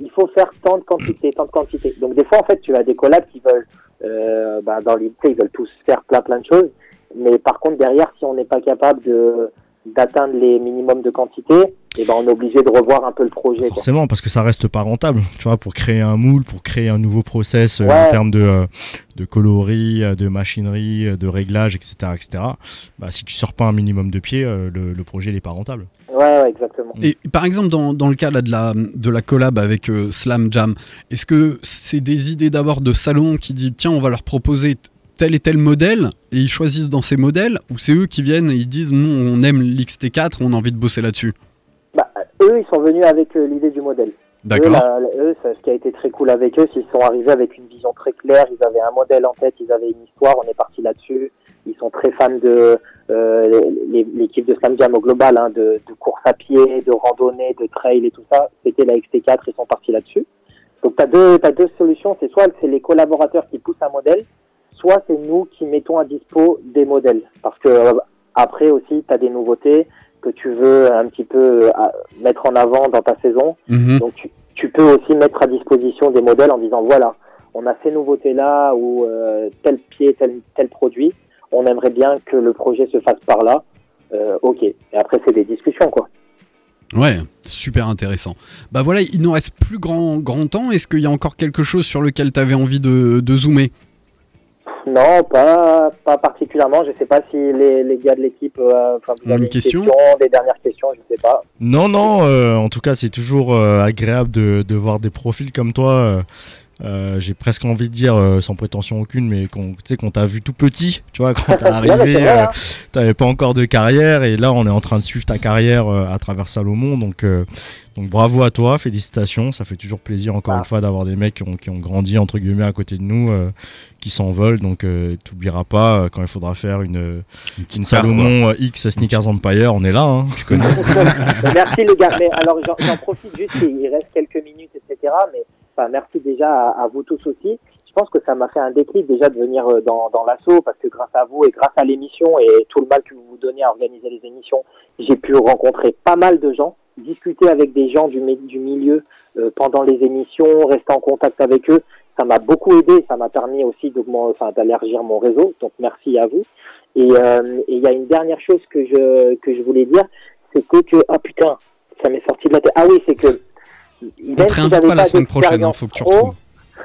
il faut faire tant de quantité, tant de quantité. Donc des fois, en fait, tu as des collabs qui veulent, euh, bah, dans l'idée, ils veulent tous faire plein plein de choses. Mais par contre, derrière, si on n'est pas capable de d'atteindre les minimums de quantité, et ben on est obligé de revoir un peu le projet. quoi. Forcément, parce que ça reste pas rentable. Tu vois, pour créer un moule, pour créer un nouveau process euh, Ouais. en termes de, euh, de coloris, euh, de machinerie, de réglage, etc., etc. Bah, si tu sors pas un minimum de pied, euh, le, le projet n'est pas rentable. Ouais, ouais, exactement. Et par exemple, dans, dans le cas là, de, la, de la collab avec euh, Slam Jam, est-ce que c'est des idées d'abord de Salomon qui dit tiens, on va leur proposer tel et tel modèle et ils choisissent dans ces modèles ou c'est eux qui viennent et ils disent nous on aime l'XT4, on a envie de bosser là-dessus? Eux, ils sont venus avec euh, l'idée du modèle. D'accord eux, ça- ce qui a été très cool avec eux, c'est qu'ils sont arrivés avec une vision très claire. Ils avaient un modèle en tête, ils avaient une histoire. On est parti là-dessus. Ils sont très fans de euh, l'équipe de Slam Jam au global, hein, de, de course à pied, de randonnée, de trail et tout ça. C'était la XT4, ils sont partis là-dessus. Donc tu as deux, t'as deux solutions. C'est soit c'est les collaborateurs qui poussent un modèle, soit c'est nous qui mettons à dispo des modèles. Parce que euh, après aussi, tu as des nouveautés que tu veux un petit peu euh, mettre en avant dans ta saison. Mhm. Donc tu, tu peux aussi mettre à disposition des modèles en disant voilà, on a ces nouveautés là ou euh, tel pied, tel, tel produit, on aimerait bien que le projet se fasse par là. Euh, ok. Et après c'est des discussions quoi. Ouais, super intéressant. Bah voilà, il nous reste plus grand, grand temps. Est-ce qu'il y a encore quelque chose sur lequel tu avais envie de, de zoomer? Non, pas, pas particulièrement. Je sais pas si les, les gars de l'équipe, euh, Une avez question des dernières questions, je sais pas. Non, non, euh, en tout cas, c'est toujours euh, agréable de, de voir des profils comme toi euh, J'ai presque envie de dire, euh, sans prétention aucune, mais qu'on tu sais, qu'on t'a vu tout petit, *laughs* tu vois, quand t'es *laughs* arrivé, euh, hein. t'avais pas encore de carrière, et là on est en train de suivre ta carrière euh, à travers Salomon, donc, euh, donc bravo à toi, félicitations, ça fait toujours plaisir encore Ah. une fois d'avoir des mecs qui ont, qui ont grandi entre guillemets à côté de nous, euh, qui s'envolent, donc euh, t'oublieras pas quand il faudra faire une, une, petite Salomon X Sneakers Empire, on est là, hein, tu *laughs* connais. merci les gars. Mais alors j'en j'en profite juste, il reste quelques minutes, etc. Mais merci déjà à, vous tous aussi. Je pense que ça m'a fait un déclic déjà de venir euh, dans, l'assaut parce que grâce à vous et grâce à l'émission et tout le mal que vous vous donnez à organiser les émissions, j'ai pu rencontrer pas mal de gens, discuter avec des gens du, mi- du milieu euh, pendant les émissions, rester en contact avec eux. Ça m'a beaucoup aidé, ça m'a permis aussi d'élargir mon réseau. Donc merci à vous. Et euh, et il y a une dernière chose que je voulais dire, c'est que ah putain, ça m'est sorti de la tête. Ah oui, c'est que On te si pas la semaine prochaine, hein, d'expérience faut que tu pro, retrouves.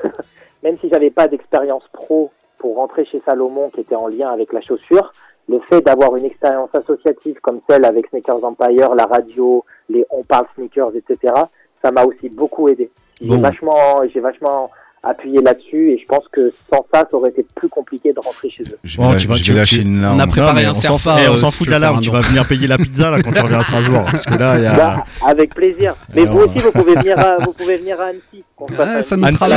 *laughs* même si j'avais pas d'expérience pro pour rentrer chez Salomon qui était en lien avec la chaussure, le fait d'avoir une expérience associative comme celle avec Sneakers Empire, la radio, les On parle sneakers, etc., ça m'a aussi beaucoup aidé. J'ai Bon. vachement, j'ai vachement appuyé là-dessus et je pense que sans ça, ça aurait été plus compliqué de rentrer chez eux. Je la- tu vas- je tu- vais lâcher une On larme. a préparé Non, un on s'en fout- euh, on s'en de l'alarme, faire tu vas venir payer la pizza là quand tu reviens à Strasbourg. Parce que là, il y a. Bah, avec plaisir. Mais Et vous on- aussi, vous pouvez venir à, vous pouvez venir à Annecy. Fasse Ouais, ça nous Annecy,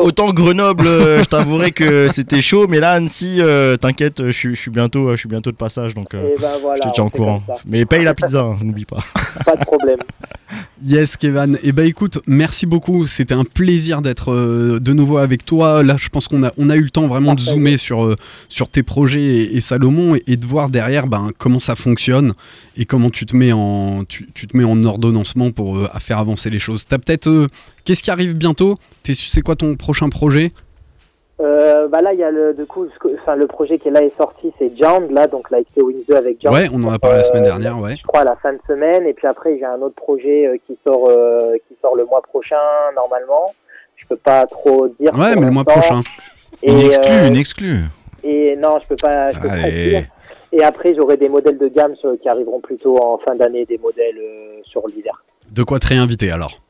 autant, Grenoble, euh, je t'avouerai que c'était chaud, mais là, Annecy, euh, t'inquiète, je suis, je suis bientôt, je suis bientôt de passage, donc euh, Et ben voilà, je te tiens au courant. Mais paye la pizza, hein, n'oublie pas. *laughs* Pas de problème. Yes, Kevin. Et bah écoute, merci beaucoup. C'était un plaisir d'être euh, de nouveau avec toi. Là, je pense qu'on a, on a eu le temps vraiment de zoomer sur, euh, sur tes projets et, et Salomon et, et de voir derrière ben, comment ça fonctionne et comment tu te mets en, tu, tu te mets en ordonnancement pour euh, à faire avancer les choses. T'as peut-être. Qu'est-ce qui arrive bientôt C'est quoi ton prochain projet Euh, bah là, il y a le, du coup, ce que- enfin, le projet qui est là est sorti, c'est Jound, là, donc la XT Wings 2 avec Jound. Ouais, on en a parlé la semaine dernière, ouais. Je crois à la fin de semaine, et puis après, j'ai un autre projet euh, qui sort, euh, qui sort le mois prochain, normalement. Je peux pas trop dire. Ouais, mais le mois prochain. Et, Une exclue, euh, une exclue. Et non, je peux pas, je peux pas dire. Et après, j'aurai des modèles de gamme sur- qui arriveront plutôt en fin d'année, des modèles euh, sur l'hiver. De quoi te réinviter alors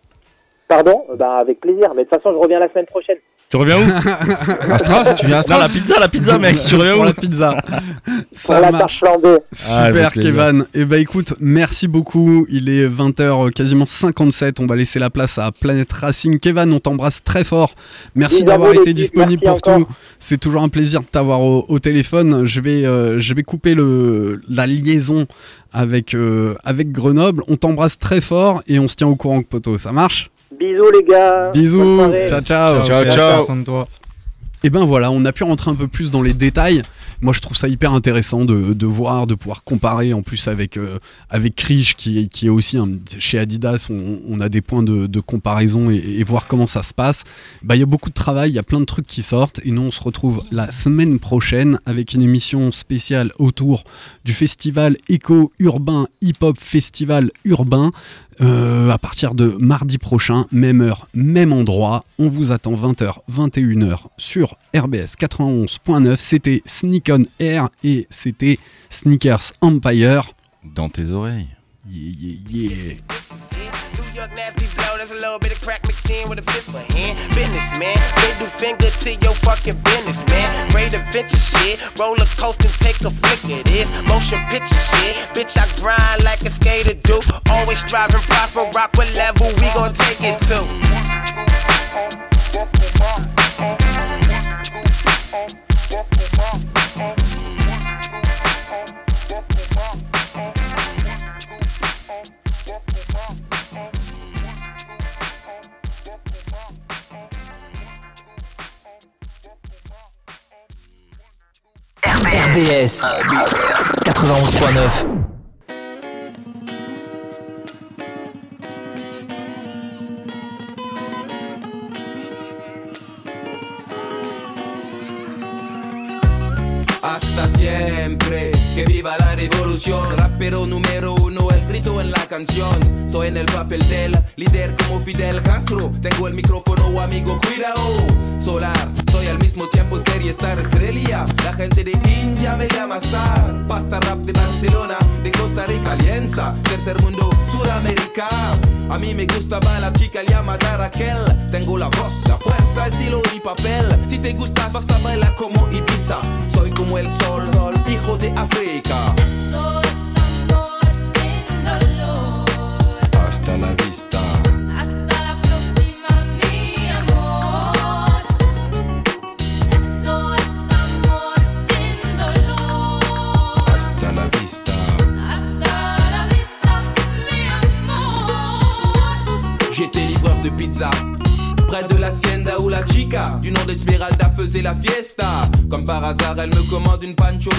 Pardon Euh, Bah avec plaisir, mais de toute façon, je reviens la semaine prochaine. Tu reviens où À Stras, tu viens à Non, la pizza, la pizza, mec, tu reviens Pour où la pizza. Pour Ça la marche. flambée. Ah, Super. Kevin. Et bah écoute, merci beaucoup. Il est 20h quasiment 57. On va laisser la place à Planète Racing. Kevin, on t'embrasse très fort. Merci d'avoir été disponible Merci pour encore. tout. C'est toujours un plaisir de t'avoir au, au téléphone. Je vais, euh, je vais couper le, la liaison avec, euh, avec Grenoble. On t'embrasse très fort et on se tient au courant, poteau. Ça marche Bisous les gars. Bisous. Ciao, ciao. Ciao, ciao. Et ben voilà, on a pu rentrer un peu plus dans les détails. Moi, je trouve ça hyper intéressant de, de voir, de pouvoir comparer en plus avec, euh, avec Krish, qui, qui est aussi un- chez Adidas. On, on a des points de, de comparaison et, et voir comment ça se passe. Bah, Il y a beaucoup de travail, il y a plein de trucs qui sortent. Et nous, on se retrouve la semaine prochaine avec une émission spéciale autour du festival éco-urbain, hip-hop festival urbain. Euh, à partir de mardi prochain, même heure, même endroit. On vous attend 20h, 21h sur RBS 91.9. C'était Sneak on Air et c'était Sneakers Empire. Dans tes oreilles. Yeah, yeah, yeah. New York nasty flow, that's a little bit of crack mixed in with a fifth of hand. Business, man. Middle finger to your fucking business, man. Great adventure shit. Roller coaster, take a flick of this. Motion picture shit. Bitch, I grind like a skater do. Always striving, prosper, rock what level we gon' take it to. RBS 91.9 Soy en el papel del líder como Fidel Castro. Tengo el micrófono, amigo, cuidado. Solar, soy al mismo tiempo serie Star Estrella. La gente de India me llama Star. Pasta rap de Barcelona, de Costa Rica, Alianza. Tercer mundo, Suramérica. A mí me gustaba la chica llamada Raquel. Tengo la voz, la fuerza, estilo y papel. Si te gustas, vas a bailar como Ibiza. Soy como el sol, hijo de África. Hasta la vista. Hasta la próxima, mi amor. Eso es amor sin dolor. Hasta la vista. Hasta la vista, mi amor. J'étais livreur de pizza. Près de l'hacienda où la chica du nom d'Esmeralda faisait la fiesta. Comme par hasard, elle me commande une pancho